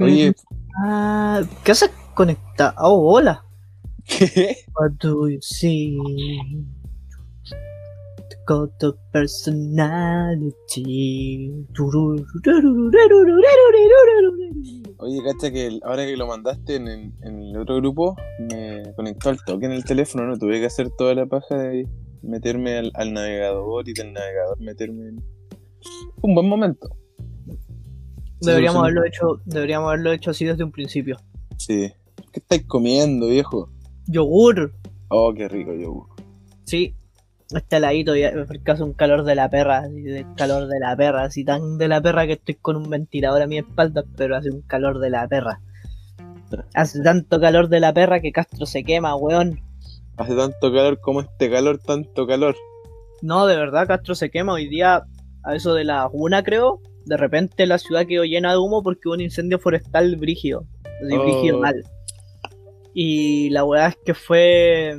Oye, Ah, ¿qué haces conectado? Oh, hola. ¿qué? What do you see? Got the personality. Oye, cacha que ahora que lo mandaste en, el- otro grupo, me conectó al toque en el teléfono, no tuve que hacer toda la paja de meterme al, navegador y del navegador meterme en... Un buen momento. Deberíamos haberlo hecho, deberíamos haberlo hecho así desde un principio. Sí. ¿Qué estáis comiendo, viejo? Yogur, Oh, qué rico yogur. sí. Este heladito ya porque hace un calor de la perra, así de calor de la perra, así tan de la perra que estoy con un ventilador a mi espalda, pero hace un calor de la perra. Hace tanto calor de la perra que Castro se quema, weón. Hace tanto calor como este calor, tanto calor. No, de verdad, Castro se quema. Hoy día, a eso de la una, creo, de repente la ciudad quedó llena de humo porque hubo un incendio forestal brígido. Así, Oh. brígido mal. Y la weá es que fue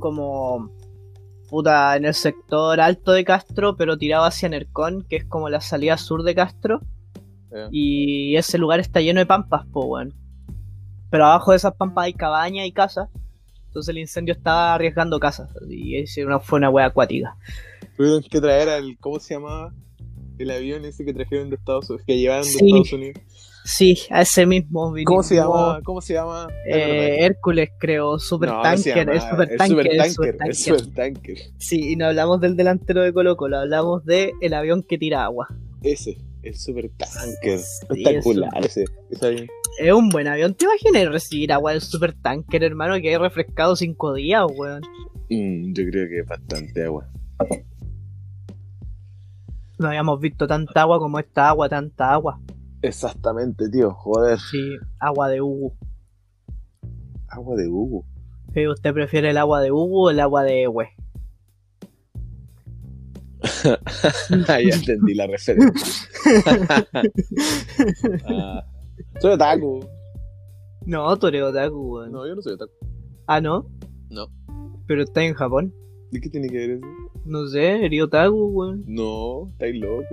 como puta en el sector alto de Castro, pero tirado hacia Nercón, que es como la salida sur de Castro. Y ese lugar está lleno de pampas, po, weón. Pero abajo de esas pampas hay cabañas y casas. Entonces el incendio estaba arriesgando casas. Y ese fue una wea acuática. Tuvieron que traer al... ¿Cómo se llamaba? El avión ese que trajeron de Estados Unidos, que llevaron de Sí. Estados Unidos. Sí, a ese mismo. vinimos. ¿Cómo se llama? ¿Cómo se llama? Eh, Hércules, creo. Super No, tanker. Es super el tanker. supertanker, es super el supertanker. Sí, y no hablamos del delantero de Colo Colo, hablamos del el avión que tira agua. Ese, el supertanker. Sí, Espectacular ese, ese avión. Es un buen avión. ¿Te imaginas recibir agua del super tanker, hermano, que hay refrescado cinco días, weón? Mm, yo creo que es bastante agua. No habíamos visto tanta agua como esta agua, tanta agua. Exactamente, tío. Joder. Sí, agua de Hugo. Agua de Hugo. Sí, ¿Usted prefiere el agua de Hugo o el agua de Hue? ya entendí la referencia. Ah, soy otaku. No, tú eres otaku, weón. No, yo no soy otaku. Ah, ¿no? No. Pero está en Japón. ¿De qué tiene que ver eso? No sé, eres otaku, weón. No, estáis loco.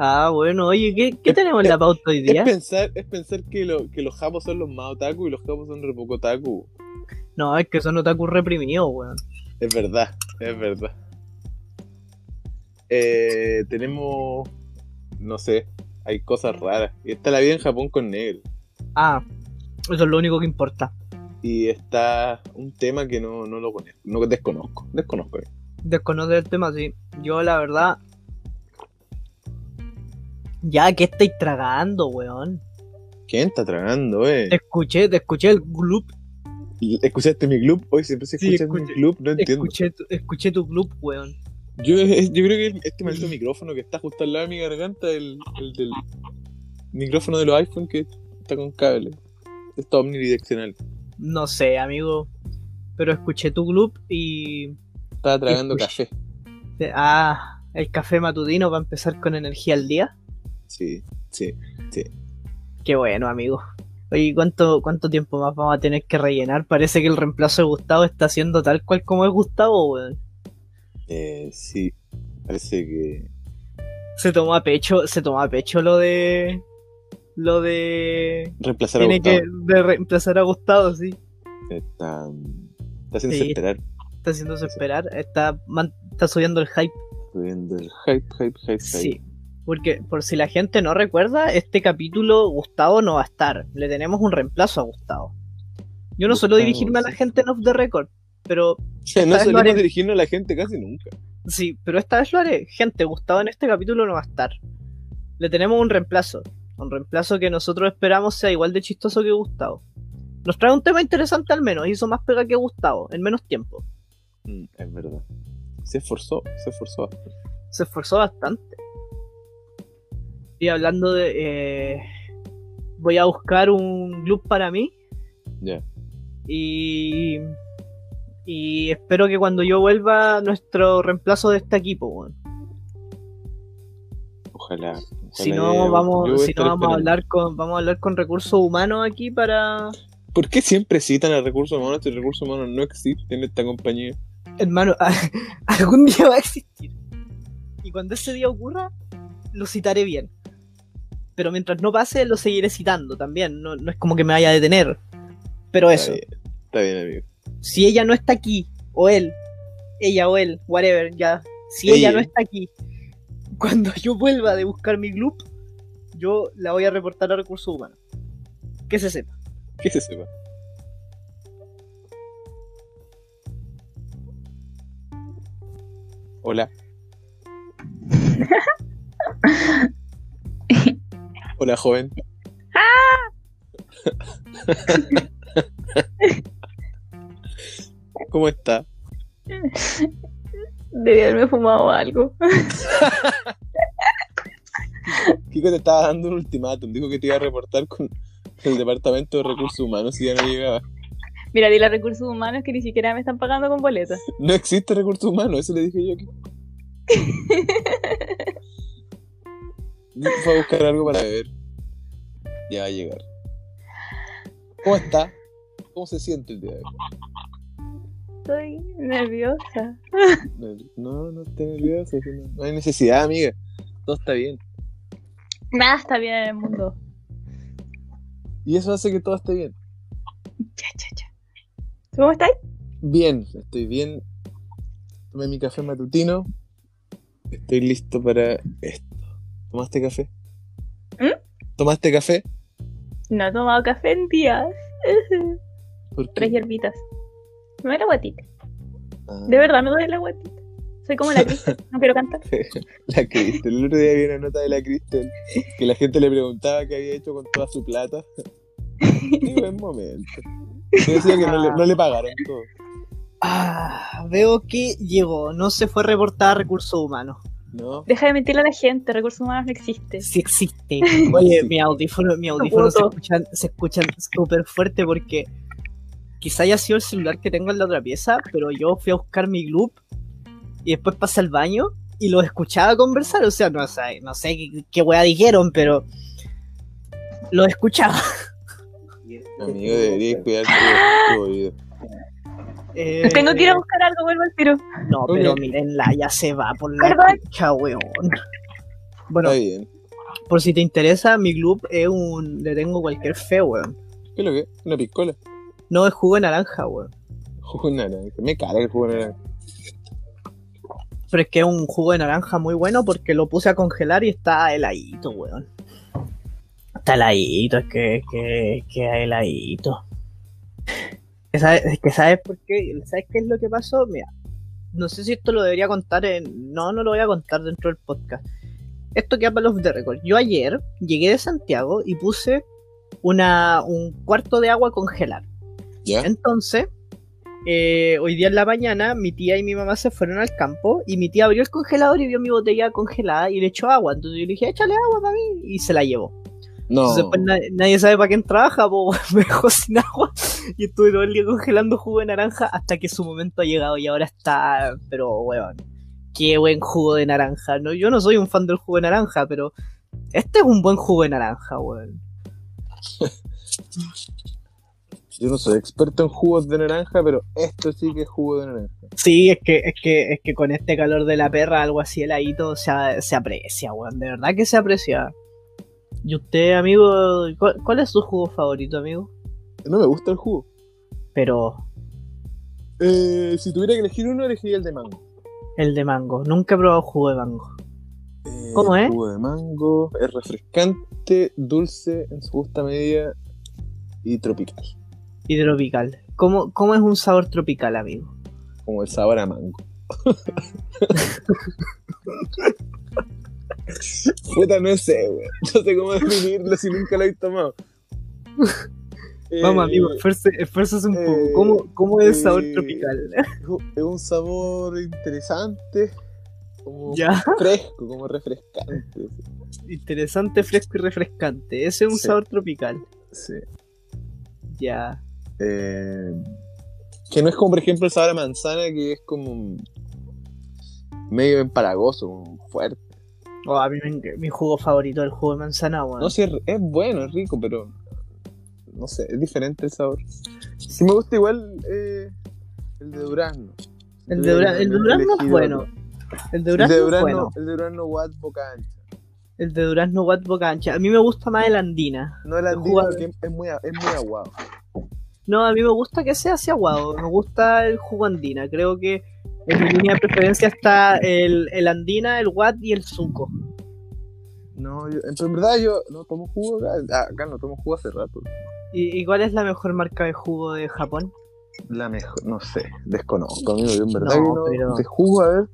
Ah, bueno, oye, ¿qué, qué tenemos en la pauta hoy Es día? pensar, es pensar que, lo, que los japos son los más otaku y los japos son re poco otaku. No, es que son otaku reprimidos, weón. Es verdad, es verdad. Eh, tenemos, no sé, hay cosas raras. Y está la vida en Japón con negro. Ah, eso es lo único que importa. Y está un tema que no, no lo conozco, no desconozco, desconozco. Desconocer el tema, sí. Yo, la verdad. Ya, ¿qué estáis tragando, weón? ¿Quién está tragando, eh? Te escuché, te escuché el gloop. ¿Escuchaste mi club? Hoy siempre se Sí, escucha mi escuché- club, no entiendo. Escuché, tu- escuché tu gloop, weón. Yo, es- yo creo que este maldito micrófono que está justo al lado de mi garganta, el, el del micrófono de los iPhone que está con cable. Está omnidireccional. No sé, amigo. Pero escuché tu gloop y. Estaba tragando Escuché. café. Ah, el café matutino para empezar con energía al día. Sí, sí. Qué bueno, amigo. Oye, ¿cuánto, ¿cuánto tiempo más vamos a tener que rellenar? Parece que el reemplazo de Gustavo está haciendo tal cual como es Gustavo, weón. Eh, sí. Parece que. Se tomó a pecho, se tomó a pecho lo de. Lo de. Reemplazar a Tiene que Gustavo. de reemplazar a Gustavo, sí. Está. Está haciéndose Sí. esperar. Está haciéndose esperar. Está, man- está subiendo el hype. Subiendo el hype, hype, hype, hype. Sí. Porque, por si la gente no recuerda, este capítulo Gustavo no va a estar. Le tenemos un reemplazo a Gustavo. Yo no suelo dirigirme a la gente en off the record. Pero no solemos haré. dirigirnos a la gente casi nunca. Sí, pero esta vez lo haré. Gente, Gustavo en este capítulo no va a estar. Le tenemos un reemplazo. Un reemplazo que nosotros esperamos sea igual de chistoso que Gustavo. Nos trae un tema interesante al menos. Hizo más pega que Gustavo, en menos tiempo. Mm, es verdad. Se esforzó, se esforzó bastante. Se esforzó bastante. Y hablando de... eh, voy a buscar un loop para mí. Ya. Y... Y espero que cuando yo vuelva, nuestro reemplazo de este equipo, weón. Ojalá. ojalá Si no, vamos, si no vamos a hablar con, vamos a hablar con recursos humanos aquí para, ¿Por qué siempre citan a recursos humanos si recursos humanos no existen en esta compañía? Hermano, algún día va a existir. Y cuando ese día ocurra, lo citaré bien. Pero mientras no pase, lo seguiré citando también. No, no es como que me vaya a detener. Pero eso, Está bien, está bien, amigo. si ella no está aquí, o él, ella o él, whatever, ya. Si ella, Ella. no está aquí, cuando yo vuelva de buscar mi club, yo la voy a reportar a recursos humanos. Que se sepa. Que se sepa. Hola. Hola, joven. ¿Cómo está? Debí haberme fumado algo. Kiko te estaba dando un ultimátum. Dijo que te iba a reportar con el Departamento de Recursos Humanos si ya no llegaba. Mira, dile a recursos humanos que ni siquiera me están pagando con boletas. No existe recursos humanos, eso le dije yo. Fue a buscar algo para beber. Ya va a llegar. ¿Cómo está? ¿Cómo se siente el día de hoy? Estoy nerviosa. No, no esté nervioso. que No, hay necesidad, amiga. Todo está bien. Nada está bien en el mundo. Y eso hace que todo esté bien. Cha, cha, cha. ¿Tú ¿Cómo estáis? Bien, estoy bien. Tomé mi café matutino. Estoy listo para esto. ¿Tomaste café? ¿Mm? ¿Tomaste café? No he tomado café en días. ¿Por qué? Tres hierbitas. Me duele la guatita. Ah, De verdad me duele la guatita. Soy como la Cristel, no quiero cantar. La Cristel. El otro día vi una nota de la Cristel que la gente le preguntaba qué había hecho con toda su plata. Qué buen momento. Yo decía que no le, no le pagaron todo. Ah, veo que llegó. No se fue a reportar recursos humanos. ¿No? Deja de mentirle a la gente, recursos humanos no existe. Sí existe. Oye, mi audífono, mi audífono se escuchan, se escuchan súper fuerte porque quizá haya sido el celular que tengo en la otra pieza, pero yo fui a buscar mi loop y después pasé al baño y los escuchaba conversar. O sea, no sé, no sé qué, qué wea dijeron, pero los escuchaba. Amigo, deberías cuidar tu oído. Eh, Tengo que ir a buscar algo, vuelvo al tiro. No, pero Ok. mírenla, ya se va por la Perdón. concha, weón. Bueno, Está bien. por si te interesa, mi club es un. Le tengo cualquier fe, weón. ¿Qué es lo que? ¿Una piscola? No es jugo de naranja, weón. Jugo de naranja. Me caga el jugo de naranja. Pero es que es un jugo de naranja muy bueno porque lo puse a congelar y está heladito, weón. Está heladito, es que, que, que heladito. Es ¿Sabes, es que sabes por qué? ¿Sabes qué es lo que pasó? Mira, no sé si esto lo debería contar en. No, no lo voy a contar dentro del podcast. Esto queda para los de record. Yo ayer llegué de Santiago y puse una, un cuarto de agua a congelar. Entonces, eh, hoy día en la mañana, mi tía y mi mamá se fueron al campo y mi tía abrió el congelador y vio mi botella congelada y le echó agua. Entonces yo le dije, échale agua para mí y se la llevó. No. Entonces, pues na- nadie sabe para quién trabaja, pues me dejó sin agua y estuve todo el día congelando jugo de naranja hasta que su momento ha llegado y ahora está, pero weón, qué buen jugo de naranja. No, yo no soy un fan del jugo de naranja, pero este es un buen jugo de naranja, weón. Yo no soy experto en jugos de naranja, pero esto sí que es jugo de naranja. Sí, es que, es que, es que con este calor de la perra, algo así heladito, se, se aprecia, weón. De verdad que se aprecia. ¿Y usted, amigo, cuál, cuál es su jugo favorito, amigo? No me gusta el jugo. Pero Eh, si tuviera que elegir uno, elegiría el de mango. el de mango. Nunca he probado jugo de mango. Eh, ¿Cómo es? Jugo de mango es refrescante, dulce en su justa medida y tropical. Y tropical. ¿Cómo, ¿Cómo es un sabor tropical, amigo? Como el sabor a mango. Puta, no sé, weón. No sé cómo definirlo si nunca lo he tomado. Vamos, Eh, amigo, esfuerce- esfuérzase un poco. eh, ¿Cómo, cómo es el sabor eh, tropical? Es un sabor interesante, como Ya, fresco, como refrescante. interesante, fresco y refrescante. Ese es un Sí. sabor tropical. Sí. Ya. Eh, que no es como, por ejemplo, el sabor a manzana, que es como medio empalagoso, como fuerte. Oh, a mí me mi jugo favorito es el jugo de manzana, weón. No sé, es bueno, es rico, pero no sé, es diferente el sabor. Sí me gusta igual eh, el de durazno. El de, Dura- el de Durazno es bueno. El de El Durazno de es durazno, bueno. el de durazno Watt boca ancha. El de Durazno Watt Boca Ancha. A mí me gusta más el Andina. No el El porque es muy, es muy aguado. No, a mí me gusta que sea así aguado. Me gusta el jugo Andina. Creo que en mi línea de preferencia está el, el Andina, el Watt y el Zuko. No, yo, en verdad yo no tomo jugo acá. Ah, acá no tomo jugo hace rato. ¿Y, y cuál es la mejor marca de jugo de Japón? La mejor, no sé, desconozco, amigo. Yo en verdad No, que no. pero- De jugo, a ver.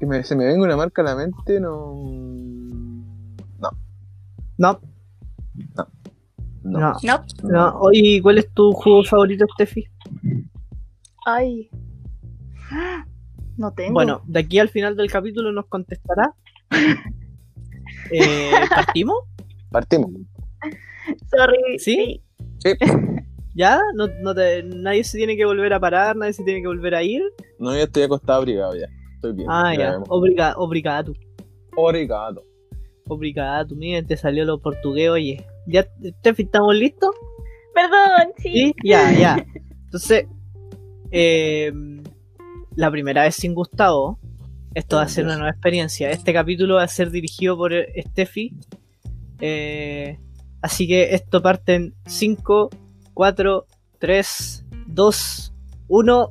Que me, se me venga una marca a la mente, no. No, No, no. no, No. no. Oye, ¿cuál es tu jugo favorito, Steffi? Ay. No tengo. Bueno, de aquí al final del capítulo nos contestará. Eh, ¿Partimos? Partimos. sorry. ¿Sí? Sí. ¿Ya? ¿No, no te- ¿Nadie se tiene que volver a parar? ¿Nadie se tiene que volver a ir? No, ya estoy acostado abrigado ya. Estoy bien. Ah, ya. Obriga, obrigado. Obrigado. Obrigado. Miren, te salió lo portugués, oye. ¿Ya, Steffi, estamos listos? Perdón, sí. Sí, ya, ya. Entonces, eh, la primera vez sin Gustavo, esto va a ser una nueva experiencia. Este capítulo va a ser dirigido por Steffi. Eh, así que esto parte en 5, 4, 3, 2, 1.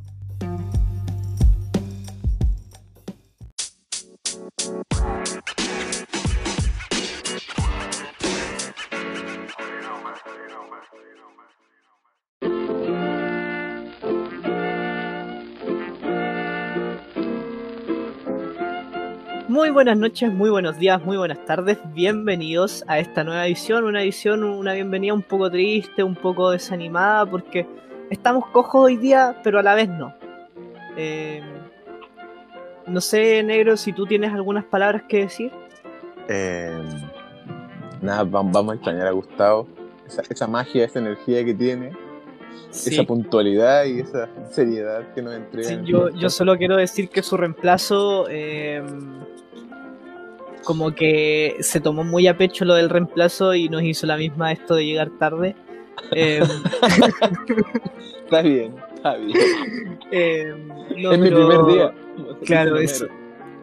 Buenas noches, muy buenos días, muy buenas tardes. Bienvenidos a esta nueva edición. Una edición, una bienvenida un poco triste, un poco desanimada, porque estamos cojos hoy día, pero a la vez no. Eh, no sé, negro, si tú tienes algunas palabras que decir. Eh, nada, vam- vamos a extrañar a Gustavo. Esa, esa magia, esa energía que tiene, Sí. esa puntualidad y esa seriedad que nos entrega. Sí, yo solo quiero decir que su reemplazo, eh, como que se tomó muy a pecho lo del reemplazo y nos hizo la misma esto de llegar tarde. Eh, Está bien, está bien. eh, no, es mi pero- primer día. Claro, es,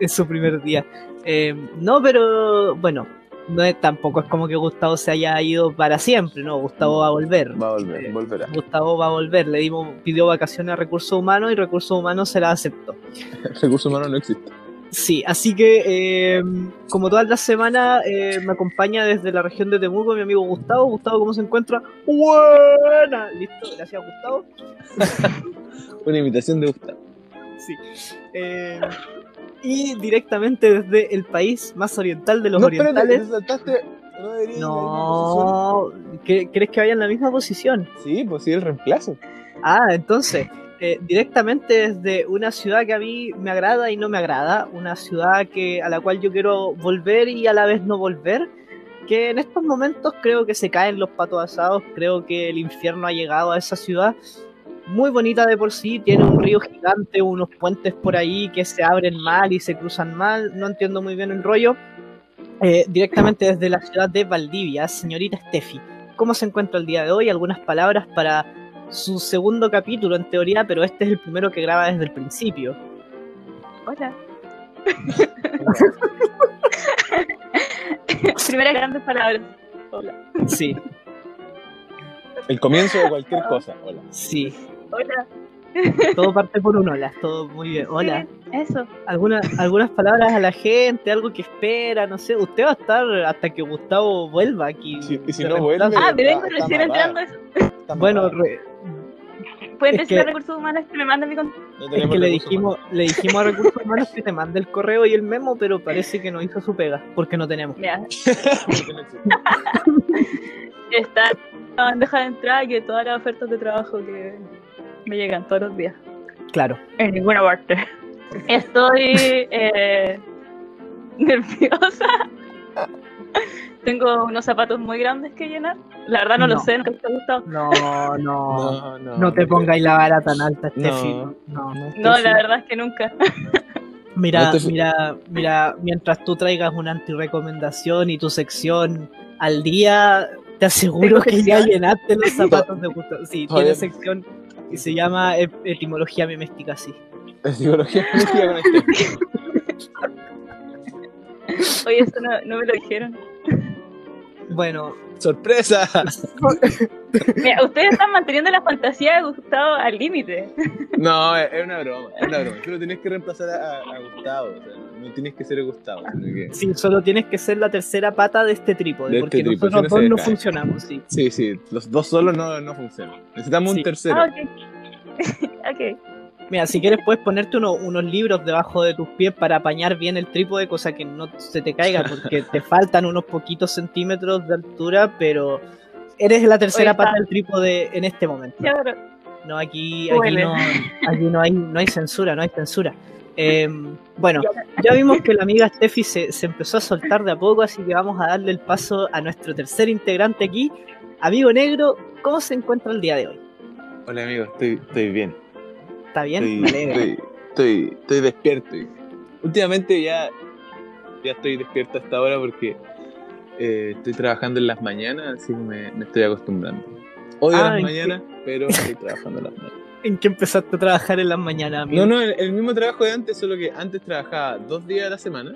es su primer día. Eh, no, pero bueno, no es, tampoco es como que Gustavo se haya ido para siempre, ¿no? Gustavo va a volver. Va a volver, Eh, volverá. Gustavo va a volver. Le dimos, pidió vacaciones a Recursos Humanos y Recursos Humanos se las aceptó. Recursos humanos no existe. Sí, así que eh, como todas las semanas eh, me acompaña desde la región de Temuco mi amigo Gustavo. Gustavo, ¿cómo se encuentra? Buena. Listo, gracias Gustavo. Una imitación de Gustavo. Sí. Eh, y directamente desde el país más oriental de los no, orientales. No No, ¿qué- ¿crees que vaya en la misma posición. Sí, pues sí, el reemplazo. Ah, entonces, eh, directamente desde una ciudad que a mí me agrada y no me agrada, una ciudad que a la cual yo quiero volver y a la vez no volver, que en estos momentos creo que se caen los patos asados, creo que el infierno ha llegado a esa ciudad. Muy bonita de por sí, tiene un río gigante, unos puentes por ahí que se abren mal y se cruzan mal, no entiendo muy bien el rollo. Eh, directamente desde la ciudad de Valdivia, señorita Steffi, ¿cómo se encuentra el día de hoy? Algunas palabras para su segundo capítulo en teoría, pero este es el primero que graba desde el principio. Hola. Primeras grandes palabras. Hola. Sí, El comienzo de cualquier cosa. Hola. sí. Hola. Todo parte por un hola, todo muy bien. Hola. Sí, Eso. ¿Alguna, algunas palabras a la gente, algo que espera, no sé. Usted va a estar hasta que Gustavo vuelva aquí. Si- y si no vuelve. Ah, me vengo recién entrando. Eso. Bueno, re- Pueden decir a recursos humanos que me manden mi contacto. No es tenemos que le dijimos, le dijimos a Recursos Humanos que te mande el correo y el memo, pero parece que no hizo su pega, porque no tenemos. Está en la bandeja de entrada y que todas las ofertas de trabajo que me llegan todos los días. Claro. En ninguna parte. Estoy eh, nerviosa. Tengo unos zapatos muy grandes que llenar. La verdad no, No. lo sé, nunca te ha gustado. No, no. No, no. No te pongáis la vara tan alta, No. Steffi. No. No, la verdad es que nunca. Mira, No te- mira, mira, mientras tú traigas una antirecomendación y tu sección al día, Te aseguro ¿Tengo que ya llenaste los zapatos de Gustavo. Sí, tiene sección y se llama e- etimología meméstica, sí. Con este. Oye, eso no, no me lo dijeron. Bueno, ¡Sorpresa! Mira, ustedes están manteniendo la fantasía de Gustavo al límite. No, es es una broma, es una broma. Tú no tienes que reemplazar a, a Gustavo, o sea, no tienes que ser Gustavo. que- sí, solo tienes que ser la tercera pata de este trípode, De porque este trípode, nosotros si no dos no funcionamos, sí. Sí, sí, los dos solos no, no funcionan. Necesitamos Sí. un tercero. Ah, ok. ok. Mira, si quieres puedes ponerte uno- unos libros debajo de tus pies para apañar bien el trípode, cosa que no se te caiga, porque te faltan unos poquitos centímetros de altura, pero eres la tercera pata del trípode en este momento. No, aquí, aquí, no, aquí no, hay, no hay censura, no hay censura. Eh, bueno, ya vimos que la amiga Steffi se, se empezó a soltar de a poco, así que vamos a darle el paso a nuestro tercer integrante aquí. Amigo negro, ¿cómo se encuentra el día de hoy? Hola amigo, estoy, estoy bien. ¿Está bien? Estoy, Me alegra. estoy, estoy, estoy despierto. Últimamente ya, ya estoy despierto hasta ahora porque eh, estoy trabajando en las mañanas, así que me, me estoy acostumbrando. Odio Ah, las ¿en mañanas, pero estoy trabajando en las mañanas. ¿En qué empezaste a trabajar en las mañanas, amigo? No, no, el, el mismo trabajo de antes, solo que antes trabajaba dos días a la semana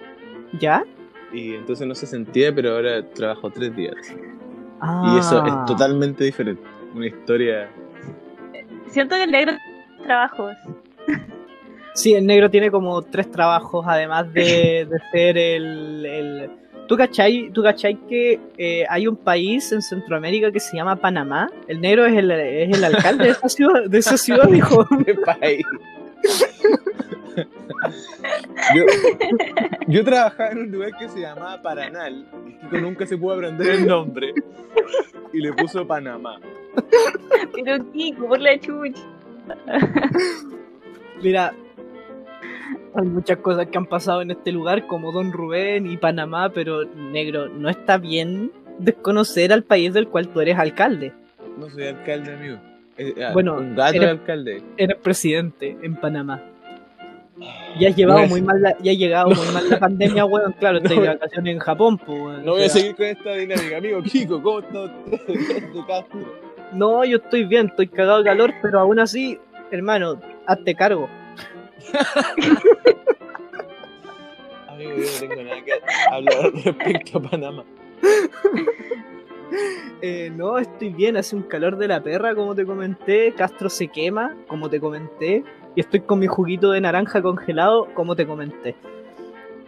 ¿Ya? y entonces no se sentía, pero ahora trabajo tres días. Ah. Y eso es totalmente diferente. Una historia. Siento que el negro trabajos. Sí, el negro tiene como tres trabajos, además de, de ser el, el... ¿Tú cachai, tú cachai que eh, hay un país en Centroamérica que se llama Panamá? El negro es el, es el alcalde de esa ciudad, de esa ciudad dijo. de país. yo, yo trabajaba en un lugar que se llamaba Paranal Kiko nunca se pudo aprender el nombre y le puso Panamá. Pero Kiko, por la chucha. Mira, hay muchas cosas que han pasado en este lugar, como Don Rubén y Panamá, pero negro, no está bien desconocer al país del cual tú eres alcalde. No soy alcalde, amigo. Eh, ah, Bueno, un gato eres- de alcalde. Eres presidente en Panamá. Ya has llevado No muy mal la, ya llegado muy mal la pandemia, weón. Claro, estoy No. de vacaciones en Japón, pues. No voy a seguir con esta dinámica, amigo. Kiko, ¿cómo está usted? De Castro. No, yo estoy bien, estoy cagado de calor, pero aún así, hermano, hazte cargo. Amigo, yo no tengo nada que hablar respecto a Panamá. Eh, no, estoy bien, hace un calor de la perra, como te comenté. Castro se quema, como te comenté. Y estoy con mi juguito de naranja congelado, como te comenté.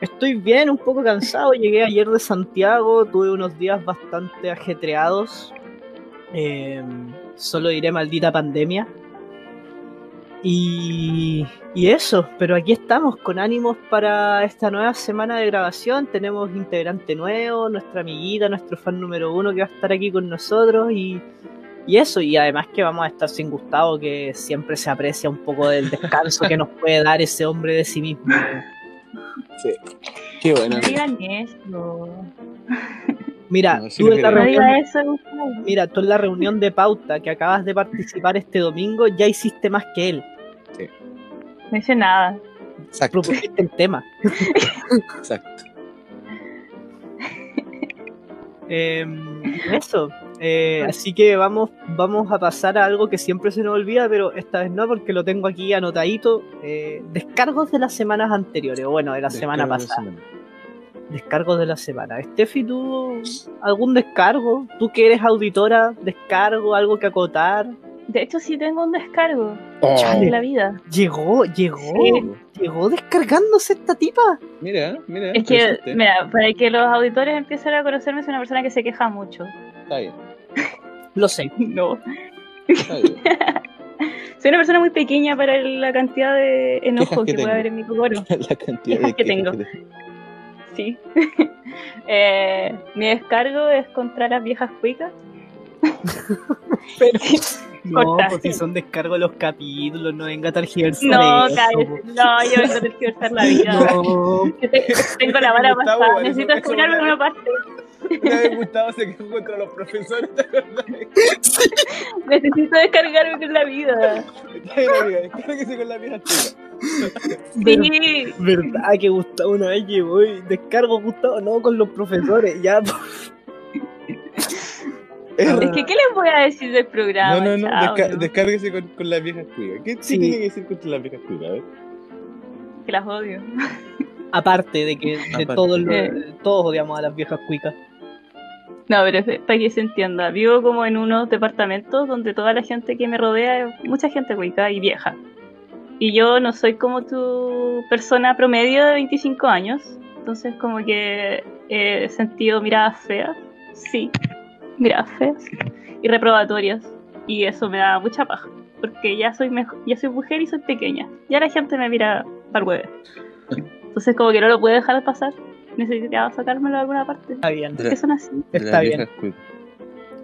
Estoy bien, un poco cansado. Llegué ayer de Santiago, tuve unos días bastante ajetreados. Eh, solo diré maldita pandemia. Y, y eso, pero aquí estamos con ánimos para esta nueva semana de grabación. Tenemos integrante nuevo, nuestra amiguita, nuestro fan número uno que va a estar aquí con nosotros y, y eso. Y además que vamos a estar sin Gustavo, que siempre se aprecia un poco del descanso que nos puede dar ese hombre de sí mismo. Sí. Qué bueno. Digan eso. Mira, No, sí tú en la reunión, mira, tú en la reunión de pauta que acabas de participar este domingo ya hiciste más que él. No hice nada. Exacto. Propusiste el tema. Exacto. Eh, eso. Eh, así que vamos, vamos a pasar a algo que siempre se nos olvida, pero esta vez no, porque lo tengo aquí anotadito. Eh, descargos de las semanas anteriores, o bueno, de la semana Descargo pasada. semana. Descargos de la semana. Steffi, ¿tú algún descargo? ¿Tú que eres auditora? ¿Descargo? ¿Algo que acotar? De hecho, sí tengo un descargo Chale. de la vida. Llegó, llegó, Sí. llegó descargándose esta tipa. Mira, mira. Es que, presente. mira, para que los auditores empiecen a conocerme, soy una persona que se queja mucho. Está bien, Lo sé. No. está bien. Soy una persona muy pequeña para la cantidad de enojo que que, puede haber en mi cocoro. La cantidad de que tengo. que tengo. Sí. Eh, mi descargo es contra las viejas cuicas. Pero, no, Corta. pues si son descargos los capítulos, no venga a tergiversar No, eso, cállate. po. No, yo vengo a tergiversar la vida. No, tengo la vara pasada. Necesito escucharme una parte. Una vez Gustavo se quejó contra los profesores, ¿te acordás? Necesito descargarme con la vida. Está bien, amiga, descárguese con la vida chica. Sí. verdad que Gustavo una vez llegó y descargo Gustavo, no con los profesores, ya. Es. Es que, ¿qué les voy a decir del programa? No, no, no, Chao, desca- no. descárguese con, con las viejas cuicas. ¿Qué, Sí. tiene que decir contra las viejas cuicas? A ver. Que las odio. Aparte de que de Aparte. todos, los- Eh. todos odiamos a las viejas cuicas. No, pero para que se entienda. Vivo como en unos departamentos donde toda la gente que me rodea es mucha gente cuica y vieja. Y yo no soy como tu persona promedio de 25 años. Entonces como que he sentido miradas feas. Sí, miradas feas. Y reprobatorias. Y eso me da mucha paja. Porque ya soy, ya soy mujer y soy pequeña. Ya la gente me mira para hueve. Entonces como que no lo puedo dejar pasar. Necesitaba sacármelo de alguna parte. Está bien, Que son así. está bien. cuicas.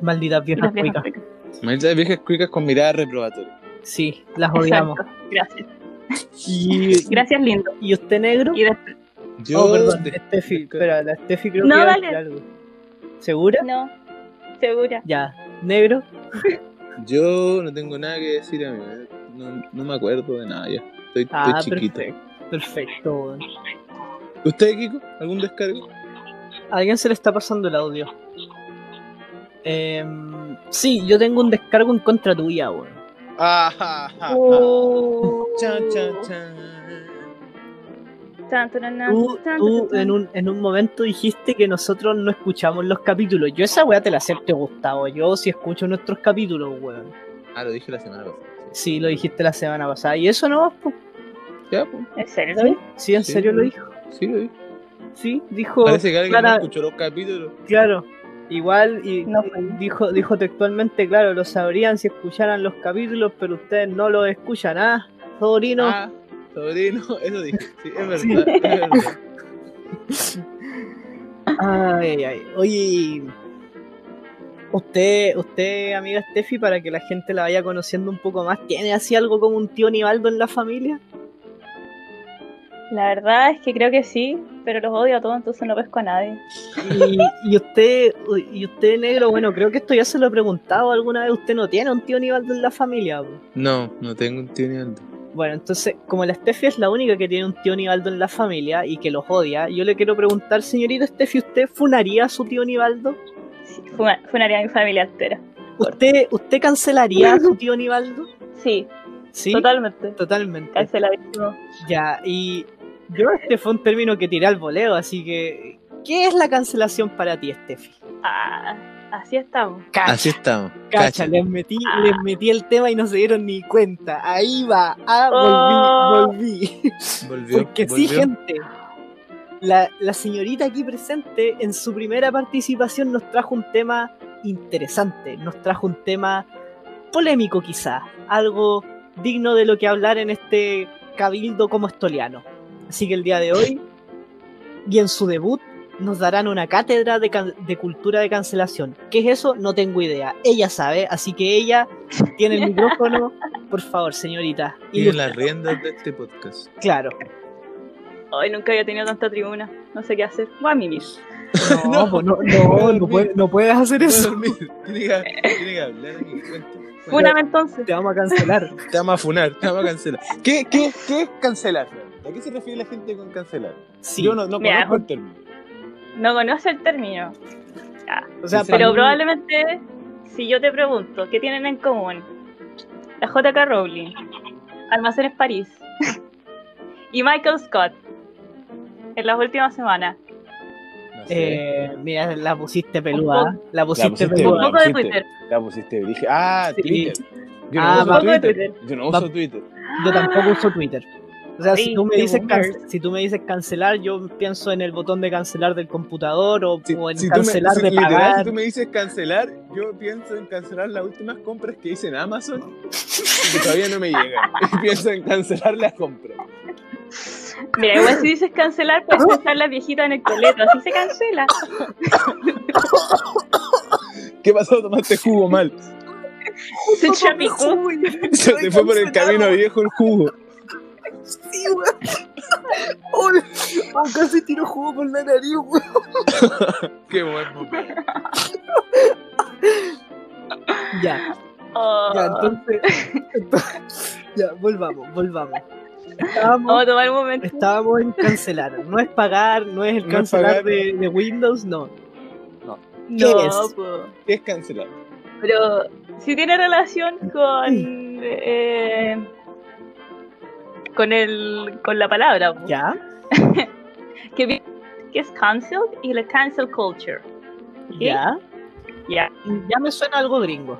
Malditas viejas cuicas. cuicas. Malditas viejas cuicas con mirada reprobatoria. Sí, las odiamos. Exacto. Gracias. Y, Gracias, lindo. ¿Y usted negro? Y después, Yo. oh, perdón, de- Steffi. Espera, la Steffi creo No, que iba a decir algo. ¿Segura? no, segura. Ya. ¿Negro? Yo no tengo nada que decir a mí. No, no me acuerdo de nada ya. Estoy, Ah, estoy chiquito. perfecto. Perfecto. ¿Usted, Kiko? ¿Algún descargo? A alguien se le está pasando el audio. Em, sí, yo tengo un descargo en contra tuya, weón. Ah, ja, ja, ja. Oh. Chan, chan, chan. Tú, en, un, en un momento dijiste que nosotros no escuchamos los capítulos. Yo esa weá te la acepto, Gustavo. Yo sí escucho nuestros capítulos, weón. Ah, lo dije la semana pasada. Sí, lo dijiste la semana pasada. ¿Y eso no? pues. ¿En serio? ¿Sí? ¿Sí, en Sí, serio lo weón. dijo? Sí, lo. Sí, dijo. Parece que alguien no escuchó los capítulos. Claro, igual y No dijo, dijo textualmente, claro, lo sabrían si escucharan los capítulos, pero ustedes no los escuchan, ¿ah? Sobrino. Ah, sobrino, eso dije. Sí, es verdad. Sí. Es verdad. Ay, ay. Oye, usted, usted, amiga Steffi, para que la gente la vaya conociendo un poco más, ¿tiene así algo como un tío Nivaldo en la familia? La verdad es que creo que sí, pero los odio a todos, entonces no pesco a nadie. Y, y usted, y usted negro, bueno, creo que esto ya se lo he preguntado alguna vez, ¿usted no tiene un tío Nivaldo en la familia? No, no tengo un tío ni algo. Bueno, entonces, como la Steffi es la única que tiene un tío Nivaldo en la familia y que los odia, yo le quiero preguntar, señorita Steffi, ¿usted funaría a su tío Nivaldo? Sí, funa- funaría a mi familia entera. ¿Usted, ¿Usted cancelaría a su tío Nivaldo? Sí, Sí, totalmente. totalmente. Canceladísimo. Ya, y yo este fue un término que tiré al voleo, así que, ¿qué es la cancelación para ti, Steffi? Ah, así estamos. Cacha, Así estamos. cacha, Cacha. les metí, Ah. les metí el tema y no se dieron ni cuenta. Ahí va, ah, Oh. volví, volví. Volvió. Porque sí, gente. La, la señorita aquí presente en su primera participación nos trajo un tema interesante, nos trajo un tema polémico quizá, algo digno de lo que hablar en este cabildo como estoliano. Así que el día de hoy, y en su debut, nos darán una cátedra de, can- de cultura de cancelación. ¿Qué es eso? No tengo idea. Ella sabe, así que ella tiene el micrófono. Por favor, señorita. Tiene ilustra- las riendas de este podcast. Claro. Hoy nunca había tenido tanta tribuna. No sé qué hacer. Voy a mimir. No, No, pues no, no no, dormir. no, puedes, no puedes hacer eso. Tiene que, hablar aquí. Fúname entonces. Te vamos a cancelar. Te vamos a funar, te vamos a cancelar. ¿Qué, qué, qué es cancelar? ¿A qué se refiere la gente con cancelar? Sí. Yo no, no Mira, conozco el término. No conoce el término. o sea, Pero probablemente, si yo te pregunto, ¿qué tienen en común? La JK Rowling, Almacenes París y Michael Scott en las últimas semanas. No sé. Eh, mira, la pusiste peluda. La la pusiste, peluda. Un poco de pusiste. Twitter. La pusiste. Dije, ah, Sí. Twitter. Yo no Ah, uso Twitter. Twitter. Yo no Va- uso Twitter. Yo tampoco uso Twitter. O sea, si tú, me dices boomers. can- si tú me dices cancelar, yo pienso en el botón de cancelar del computador o, Si, o en si me, cancelar si- de literal, pagar. si tú me dices cancelar, yo pienso en cancelar las últimas compras que hice en Amazon y que todavía no me llegan. Y pienso en cancelar las compras. Mira, igual si dices cancelar, puedes pensar la viejita en el coleto, así se cancela. ¿Qué pasó? Tomaste jugo mal. Se chapicó. Se te fue por el camino viejo el jugo. Sí, weón. Oh, oh, casi tiro jugo por la nariz, weón. Qué buen momento. Ya, Oh, ya, entonces, entonces- ya, volvamos, volvamos. Estábamos, Vamos a tomar un momento. estábamos en cancelar. No es pagar, no es el No es cancelar pagar. de, de Windows, no. No, es? po. ¿Qué es cancelar? pero si tiene relación con. eh, con el. con la palabra. ¿Ya? que, que es cancel y la cancel culture. ¿Ya? Ya, Ya me suena algo gringo.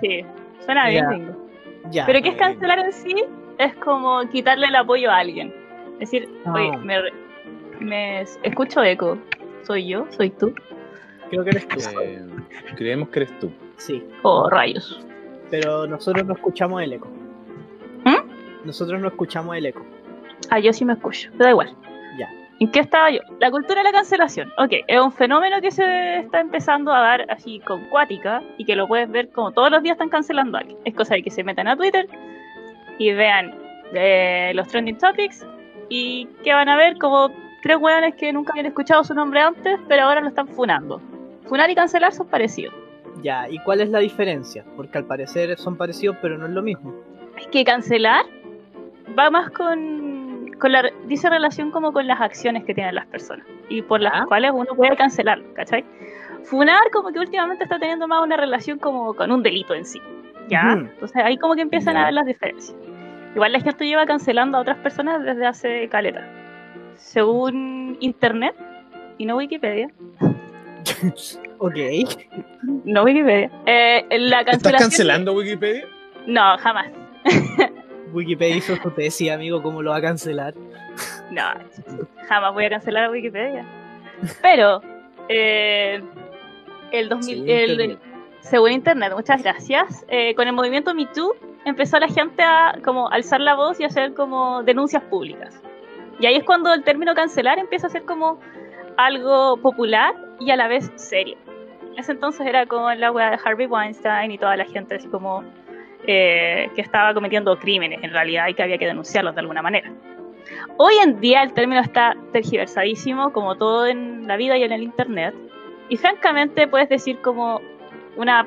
sí. Suena bien, Ya. gringo. Ya. Pero ¿qué es cancelar en sí? Es como quitarle el apoyo a alguien. Es decir, Ah. oye, me, re- me escucho eco. ¿Soy yo? ¿Soy tú? Creo que eres tú. Eh, creemos que eres tú. Sí. Oh, rayos. Pero nosotros no escuchamos el eco. ¿Mm? Nosotros no escuchamos el eco. Ah, yo sí me escucho. Pero da igual. Ya. ¿En qué estaba yo? La cultura de la cancelación. Ok, es un fenómeno que se está empezando a dar así con cuática y que lo puedes ver como todos los días están cancelando a alguien. Es cosa de que se metan a Twitter y vean eh, los trending topics y que van a ver como tres hueones que nunca habían escuchado su nombre antes, pero ahora lo están funando. Funar y cancelar son parecidos. Ya. ¿Y cuál es la diferencia? Porque al parecer son parecidos, pero no es lo mismo. Es que cancelar va más con, con la dice relación como con las acciones que tienen las personas y por las Ah. cuales uno puede cancelarlo, ¿cachai? Funar como que últimamente está teniendo más una relación como con un delito en sí, ¿ya? Entonces ahí como que empiezan a ver las diferencias. Igual la gente lleva cancelando a otras personas desde hace caleta. Según internet y no Wikipedia, Ok. no Wikipedia, eh, la ¿Estás cancelando Wikipedia? No, jamás. Wikipedia hizo su tesis, amigo, ¿cómo lo va a cancelar? No, jamás voy a cancelar a Wikipedia. Pero, eh, el 2000, Según el- Internet. según internet, muchas gracias. eh, con el movimiento Me Too empezó la gente a como alzar la voz y hacer como denuncias públicas. Y ahí es cuando el término cancelar empieza a ser como algo popular y a la vez serio. En ese entonces era como la wea de Harvey Weinstein y toda la gente así como eh, que estaba cometiendo crímenes en realidad y que había que denunciarlos de alguna manera. Hoy en día el término está tergiversadísimo, como todo en la vida y en el internet. Y francamente puedes decir como una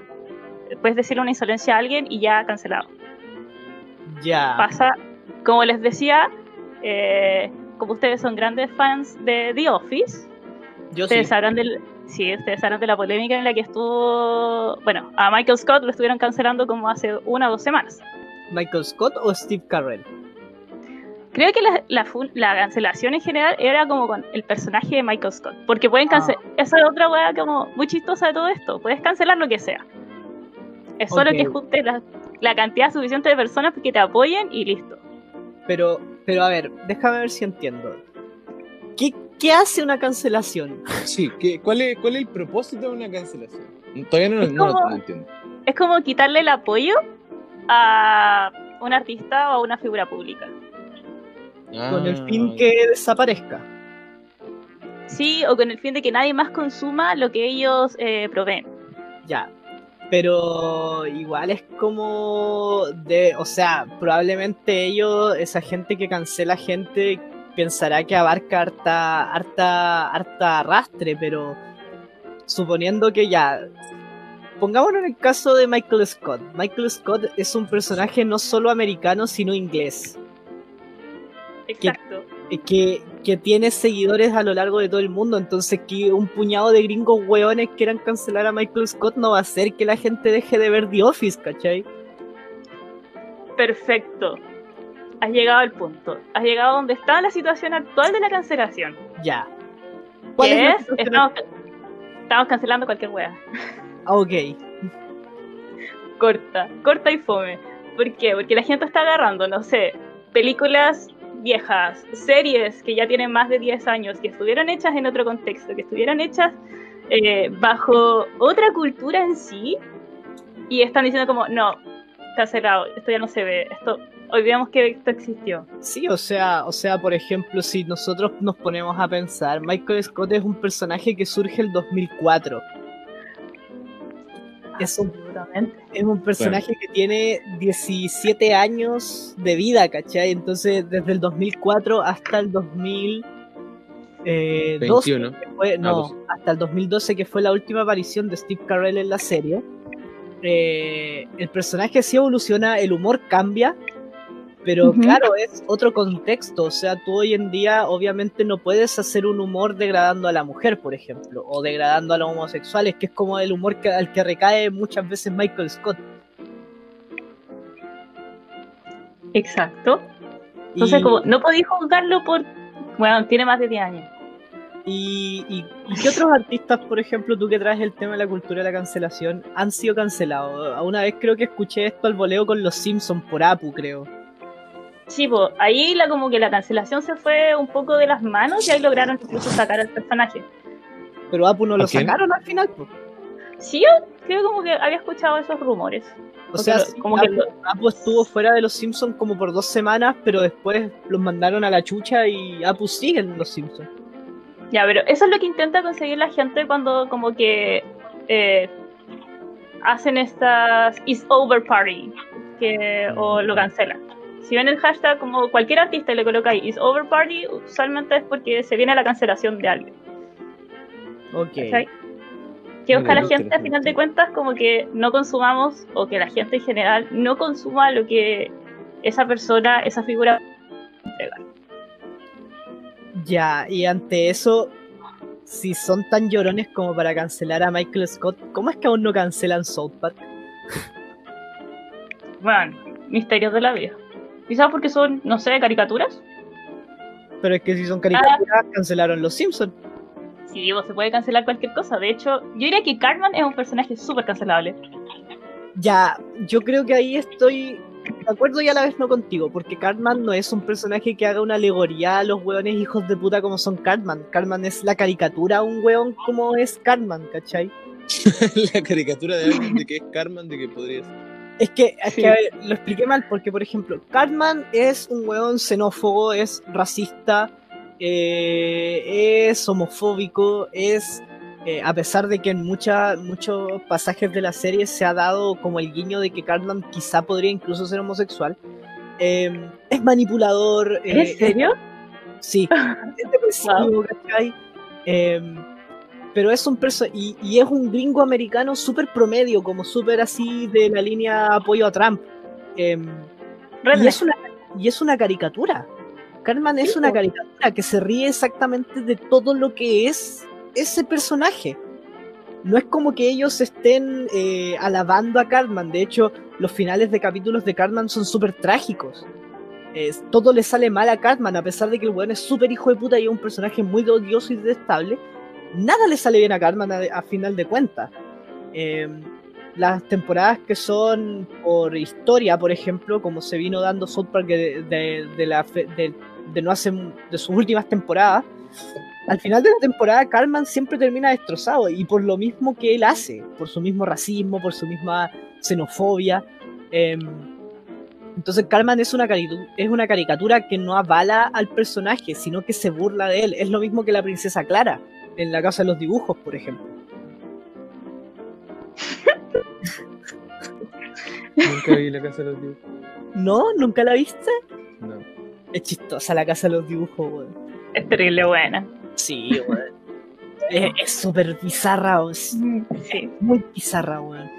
puedes decirle una insolencia a alguien y ya cancelado. Ya. Pasa, como les decía, eh, como ustedes son grandes fans de The Office, Yo sí. ustedes sabrán del sí, ustedes sabrán de la polémica en la que estuvo, bueno, a Michael Scott lo estuvieron cancelando como hace una o dos semanas. ¿Michael Scott o Steve Carell? Creo que la, la, fun- la cancelación en general era como con el personaje de Michael Scott. Porque pueden cancelar. Esa es otra weá como muy chistosa de todo esto. Puedes cancelar lo que sea. Es solo que junte la, la cantidad suficiente de personas que te apoyen y listo. Pero, pero a ver, déjame ver si entiendo. ¿Qué, hace una cancelación? Sí, ¿qué, cuál, es, ¿cuál es el propósito de una cancelación? Todavía no, Es no, como- no entiendo. Es como quitarle el apoyo a un artista o a una figura pública. Con el Ah, fin que desaparezca. Sí, o con el fin de que nadie más consuma lo que ellos eh, proveen. Ya. Pero igual es como de, o sea, probablemente ellos, esa gente que cancela gente, pensará que abarca harta, harta, harta arrastre, pero suponiendo que ya. Pongámonos en el caso de Michael Scott. Michael Scott es un personaje no solo americano, sino inglés. Exacto. eh, que, que tiene seguidores a lo largo de todo el mundo. Entonces, que un puñado de gringos hueones quieran cancelar a Michael Scott no va a hacer que la gente deje de ver The Office, ¿cachai? Perfecto. Has llegado al punto. Has llegado donde está la situación actual de la cancelación. Ya. ¿Qué la es? estamos cancelando cualquier wea. Ah, ok. Corta, corta y fome. ¿Por qué? Porque la gente está agarrando, no sé, películas viejas, series que ya tienen más de 10 años, que estuvieron hechas en otro contexto, que estuvieron hechas eh, bajo otra cultura en sí, y están diciendo como, no, cancelado, esto ya no se ve, esto, olvidemos que esto existió. Sí, o sea, o sea, por ejemplo, si nosotros nos ponemos a pensar, Michael Scott es un personaje que surge el 2004. Es un, Absolutamente. es un personaje que tiene 17 años de vida, ¿cachai? Entonces, desde el 2004 hasta el 2012, 21. que fue- no, 12. hasta el 2012, que fue la última aparición de Steve Carell en la serie, eh, el personaje sí evoluciona, el humor cambia, Pero claro, es otro contexto. O sea, tú hoy en día obviamente no puedes hacer un humor degradando a la mujer, por ejemplo, o degradando a los homosexuales, que es como el humor que, al que recae muchas veces Michael Scott. Exacto. Entonces, Y- como, no podéis juzgarlo por. Bueno, tiene más de 10 años. Y, y- y qué otros artistas, por ejemplo, tú que traes el tema de la cultura de la cancelación, han sido cancelados? Una vez creo que escuché esto al voleo con los Simpsons por Apu, creo. Sí, pues ahí la, como que la cancelación se fue un poco de las manos y ahí lograron incluso sacar al personaje. Pero Apu no lo sacaron al final. po. Sí, yo creo como que había escuchado esos rumores. O sea, lo- como que Apu, lo- Apu estuvo fuera de los Simpsons como por dos semanas, pero después los mandaron a la chucha y Apu sigue en los Simpsons. Ya, pero eso es lo que intenta conseguir la gente cuando como que eh, hacen estas is over party que, o lo cancelan. Si ven el hashtag como cualquier artista y le coloca ahí is over party, usualmente es porque se viene la cancelación de alguien. Ok. ¿cachai? Que ojalá la gente, a final de cuentas, como que no consumamos, o que la gente en general no consuma lo que esa persona, esa figura entrega. Ya, y ante eso, si son tan llorones como para cancelar a Michael Scott, ¿cómo es que aún no cancelan South Park? Bueno, misterios de la vida. Quizás porque son, no sé, caricaturas. Pero es que si son caricaturas, cancelaron los Simpsons. Sí, vos se puede cancelar cualquier cosa. De hecho, yo diría que Cartman es un personaje súper cancelable. Ya, yo creo que ahí estoy de acuerdo y a la vez no contigo, porque Cartman no es un personaje que haga una alegoría a los hueones hijos de puta como son Cartman. Cartman es la caricatura a un hueón como es Cartman, ¿cachai? la caricatura de alguien de que es Carmen, de que podría ser. Es que, es Sí. que a ver, lo expliqué mal, porque por ejemplo, Cartman es un hueón xenófobo, es racista, eh, es homofóbico, es, eh, a pesar de que en mucha, muchos pasajes de la serie se ha dado como el guiño de que Cartman quizá podría incluso ser homosexual, eh, es manipulador, eh, ¿En serio? Sí, es depresivo, ¿cachai? Pero es un perso y, y es un gringo americano súper promedio, como súper así de la línea apoyo a Trump. Em, y, es una, y es una caricatura. Carmen es una caricatura que se ríe exactamente de todo lo que es ese personaje. No es como que ellos estén eh, alabando a Cartman. De hecho, los finales de capítulos de Cartman son súper trágicos. Todo le sale mal a Cartman, a pesar de que el weón es súper hijo de puta y es un personaje muy odioso y detestable. Nada le sale bien a Cartman a, final de cuentas. Eh, las temporadas que son por historia, por ejemplo, como se vino dando South Park de, no hace de sus últimas temporadas, al final de la temporada Cartman siempre termina destrozado y por lo mismo que él hace, por su mismo racismo, por su misma xenofobia. em, entonces Cartman es una, es una caricatura que no avala al personaje, sino que se burla de él. Es lo mismo que la princesa Clara en la casa de los dibujos, por ejemplo. Nunca vi la casa de los dibujos. ¿No? ¿Nunca la viste? No. Es chistosa la casa de los dibujos, weón. Es terrible buena. Sí, weón. es súper bizarra, weón. es Sí. muy bizarra, weón.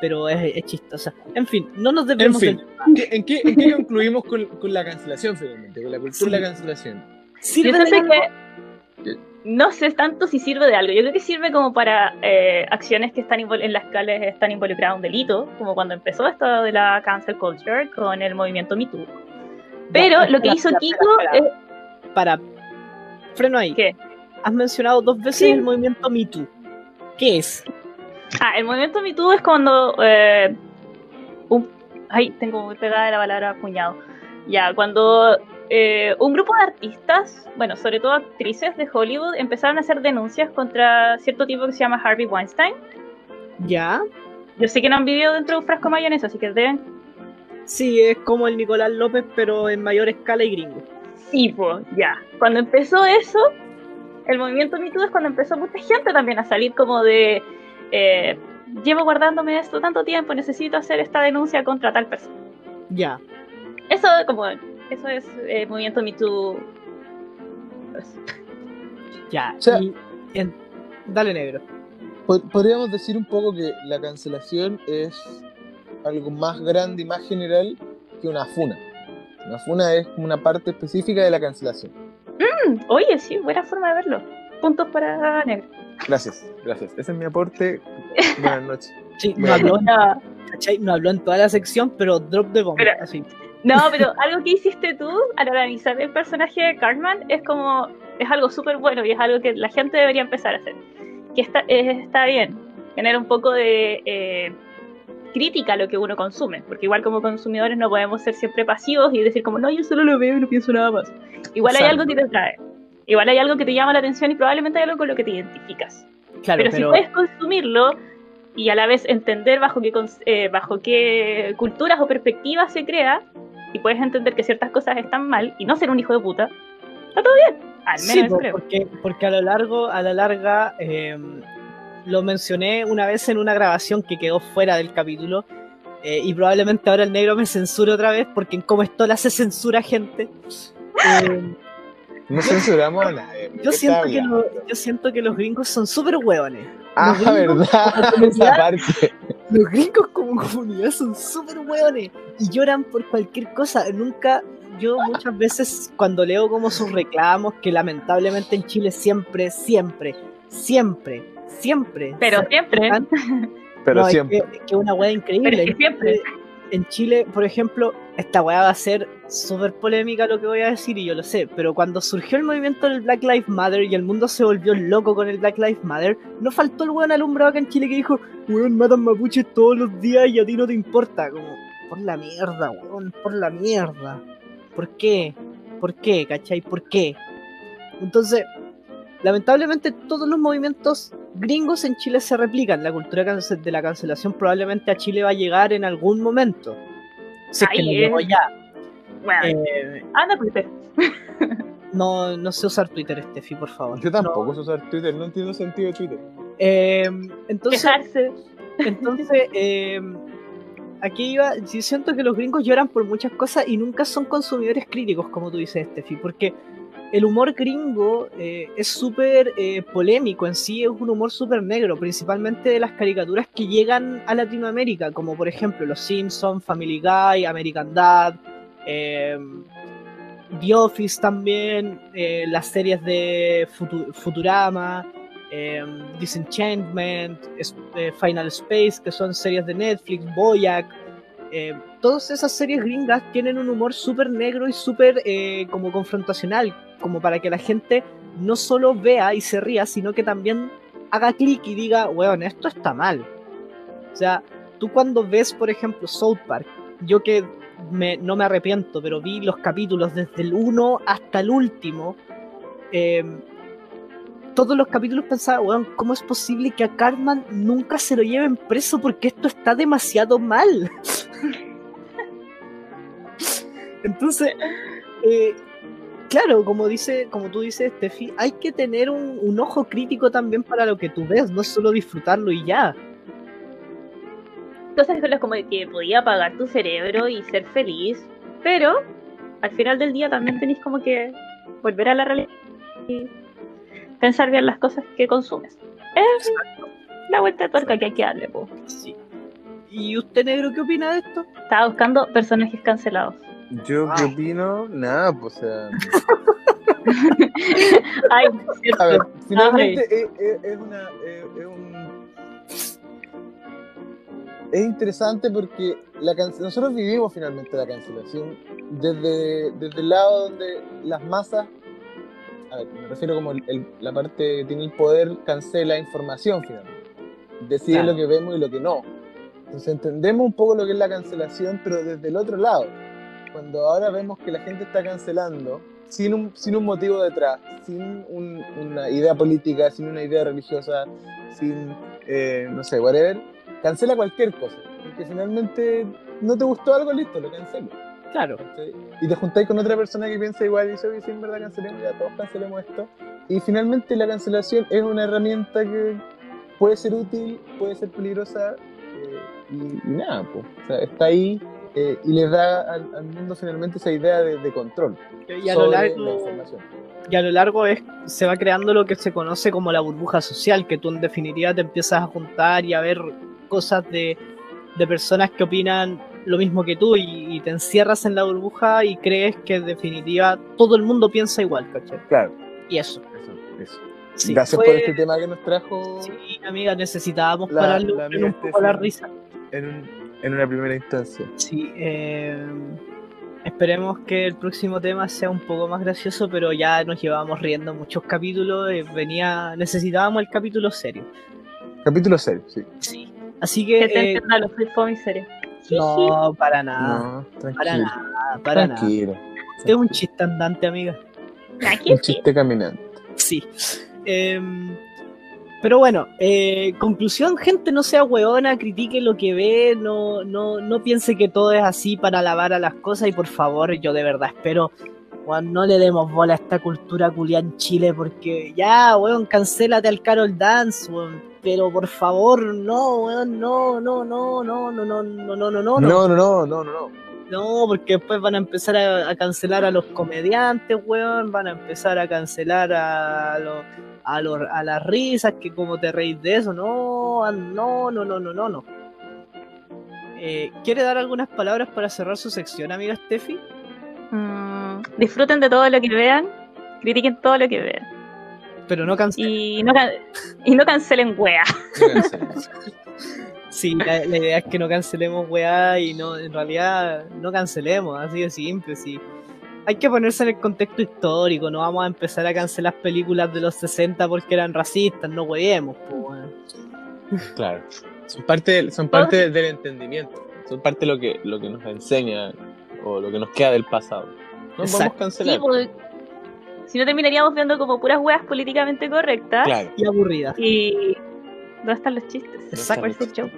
Pero es, es chistosa. En fin, no nos debemos En fin, ¿qué- ¿en qué, en qué concluimos con, con la cancelación finalmente? Con la cultura de la cancelación. ¿Sirve Yo de algo? que no sé tanto si sirve de algo. Yo creo que sirve como para eh, acciones que están en las cuales están involucradas un delito, como cuando empezó esto de la cancel culture con el movimiento Me Too. Pero lo que hizo Kiko es. Para. Freno ahí. ¿Qué? Has mencionado dos veces Sí. el movimiento Me Too. ¿Qué es? Ah, el movimiento Me Too es cuando. eh, un, ay, tengo muy pegada la palabra puñado. Ya, cuando eh, un grupo de artistas, bueno, sobre todo actrices de Hollywood, empezaron a hacer denuncias contra cierto tipo que se llama Harvey Weinstein. ¿Ya? Yo sé que no han vivido dentro de un frasco mayonesa, así que deben. Sí, es como el Nicolás López, pero en mayor escala y gringo. Sí, pues, ya. Cuando empezó eso, el movimiento Me Too es cuando empezó mucha gente también a salir como de. eh, Llevo guardándome esto tanto tiempo, necesito hacer esta denuncia contra tal persona. Ya. Eso como eso es eh, movimiento Me Too. Ya. O sea- y en- Dale, negro. Pod- Podríamos decir un poco que la cancelación es algo más grande y más general que una funa. Una funa es una parte específica de la cancelación. Mm, oye, sí, buena forma de verlo. Puntos para negro. Gracias, gracias. Ese es mi aporte. Buenas noches. Sí, no Bueno. habló, No, ¿cachai? No habló en toda la sección, pero drop de bomba. Pero- así. No, pero algo que hiciste tú al analizar el personaje de Cartman es como. Es algo súper bueno y es algo que la gente debería empezar a hacer. Que está, está bien. Tener un poco de. eh, crítica a lo que uno consume, porque igual como consumidores no podemos ser siempre pasivos y decir como, no, yo solo lo veo y no pienso nada más. Igual hay Exacto. algo que te trae, igual hay algo que te llama la atención y probablemente hay algo con lo que te identificas. Claro, pero, pero, si puedes consumirlo y a la vez entender bajo qué, eh, bajo qué culturas o perspectivas se crea, y puedes entender que ciertas cosas están mal y no ser un hijo de puta, está todo bien. Al menos Sí, eso creo. porque, porque a lo largo, a la larga, eh, lo mencioné una vez en una grabación que quedó fuera del capítulo. eh, y probablemente ahora el negro me censure otra vez porque en como esto se censura gente. Eh, No censuramos a nadie. yo, ¿qué siento que hablando? lo- yo siento que los gringos son súper hueones. Ah, gringos verdad, esa parte. Los gringos como comunidad son súper hueones y lloran por cualquier cosa. Nunca, yo muchas veces cuando leo como sus reclamos, que lamentablemente en Chile siempre, siempre, siempre, siempre. Pero siempre, Pero no, es siempre. que- es que una hueá increíble. Pero es que En siempre. En Chile, por ejemplo, esta weá va a ser súper polémica lo que voy a decir y yo lo sé, pero cuando surgió el movimiento del Black Lives Matter y el mundo se volvió loco con el Black Lives Matter, no faltó el weón alumbrado acá en Chile que dijo, weón, matan mapuches todos los días y a ti no te importa. Como, por la mierda, weón, por la mierda. ¿Por qué? ¿Por qué? ¿Cachai? ¿Por qué? Entonces, lamentablemente todos los movimientos gringos en Chile se replican. La cultura de la cancelación probablemente a Chile va a llegar en algún momento. Si es que no es. llegó ya. bueno, Eh, anda Twitter. no, no sé usar Twitter, Steffi, por favor. Yo tampoco sé usar Twitter, no entiendo el sentido de Twitter. No. Eh, entonces, Quejarse. entonces eh, aquí iba. Sí, siento que los gringos lloran por muchas cosas y nunca son consumidores críticos, como tú dices, Steffi, porque el humor gringo eh, es súper eh, polémico en sí, es un humor súper negro, principalmente de las caricaturas que llegan a Latinoamérica, como por ejemplo Los Simpsons, Family Guy, American Dad, eh, The Office también, eh, las series de Futu- Futurama, eh, Disenchantment, Final Space, que son series de Netflix, Boyac. eh, todas esas series gringas tienen un humor súper negro y súper como confrontacional, como para que la gente no solo vea y se ría, sino que también haga clic y diga, weón, esto está mal. O sea, tú cuando ves, por ejemplo, South Park, yo que no me arrepiento, pero vi los capítulos desde el 1 hasta el último, eh, todos los capítulos pensaba, weón, ¿cómo es posible que a Cartman nunca se lo lleven preso porque esto está demasiado mal? Entonces, eh, claro, como dice, como tú dices, Steffi, hay que tener un, un ojo crítico también para lo que tú ves, no solo disfrutarlo y ya. Con las como que podía apagar tu cerebro y ser feliz, pero al final del día también tenéis como que volver a la realidad y pensar bien las cosas que consumes. Es la vuelta de tuerca que hay que darle, po. Sí. ¿Y usted, negro, qué opina de esto? Estaba buscando personajes cancelados. Yo qué opino, nada, pues o sea. Ay, A ver, finalmente es, es- es una. Es, es un. Es interesante porque la nosotros vivimos finalmente la cancelación desde, desde el lado donde las masas. A ver, me refiero como el- el- la parte que tiene el poder cancela información finalmente. Decide Claro. lo que vemos y lo que no. Entonces entendemos un poco lo que es la cancelación, pero desde el otro lado. Cuando ahora vemos que la gente está cancelando sin un, sin un motivo detrás, sin un- una idea política, sin una idea religiosa, sin, eh, no sé, whatever, cancela cualquier cosa. Porque finalmente no te gustó algo, listo, lo cancelo. Claro. Y te juntáis con otra persona que piensa igual y dice, oye, sí, en verdad cancelemos, ya todos cancelemos esto. Y finalmente la cancelación es una herramienta que puede ser útil, puede ser peligrosa, eh, y, y nada, pues. O sea, está ahí eh, y le da al, al mundo finalmente esa idea de, de control Y a lo la largo, información. y a lo largo es, se va creando lo que se conoce como la burbuja social, que tú en definitiva te empiezas a juntar y a ver cosas de, de personas que opinan lo mismo que tú y, y te encierras en la burbuja y crees que en definitiva todo el mundo piensa igual, ¿cachai? Claro, Y eso. eso, eso. Sí, Gracias fue- por este tema que nos trajo Sí, amiga, necesitábamos La- pararle la un, poco la risa. en, un- en una primera instancia. Sí, eh, esperemos que el próximo tema sea un poco más gracioso, pero ya nos llevábamos riendo muchos capítulos. eh, venía, necesitábamos el capítulo serio. Capítulo 6, sí. Sí. Así Que que te eh, entienda los flip y serio. no, para nada, no, para tranquilo. nada, para nada. tranquilo. Este es un chiste andante, amiga. Un chiste caminante. Sí. Em, pero bueno, eh, conclusión, gente, no sea hueona, critique lo que ve, no, no, no piense que todo es así para alabar a las cosas y por favor, yo de verdad espero, no le demos bola a esta cultura culia Chile porque ya, weón, cancélate al Carol Dance, weón, pero por favor, no, weón, no, no, no, no, no, no, no, no, no, no, no. No, no, no, no, no, no. No, porque después van a empezar a, a cancelar a los comediantes, weón. Van a empezar a cancelar a, los a, los a las risas, que como te reís de eso. No, ah, no, no, no, no, no. no. Eh, ¿Quiere dar algunas palabras para cerrar su sección, amiga Steffi? Mm, disfruten de todo lo que vean, critiquen todo lo que vean. Pero no cancelen. Y no, can- y no cancelen wea. Sí, la, la idea es que no cancelemos, weá, y no, en realidad no cancelemos, así de simple, sí. Hay que ponerse en el contexto histórico, no vamos a empezar a cancelar películas de los 60 porque eran racistas, no weemos, pues, weón. Claro. Son parte, son parte del entendimiento. Son parte de lo que, lo que nos enseña o lo que nos queda del pasado. No podemos Exacto. Sí, cancelar. pues, si no terminaríamos viendo como puras weas políticamente correctas. Claro. Y aburrida. Y. ¿Dónde están los chistes? Exacto. ¿Cuál es el joke?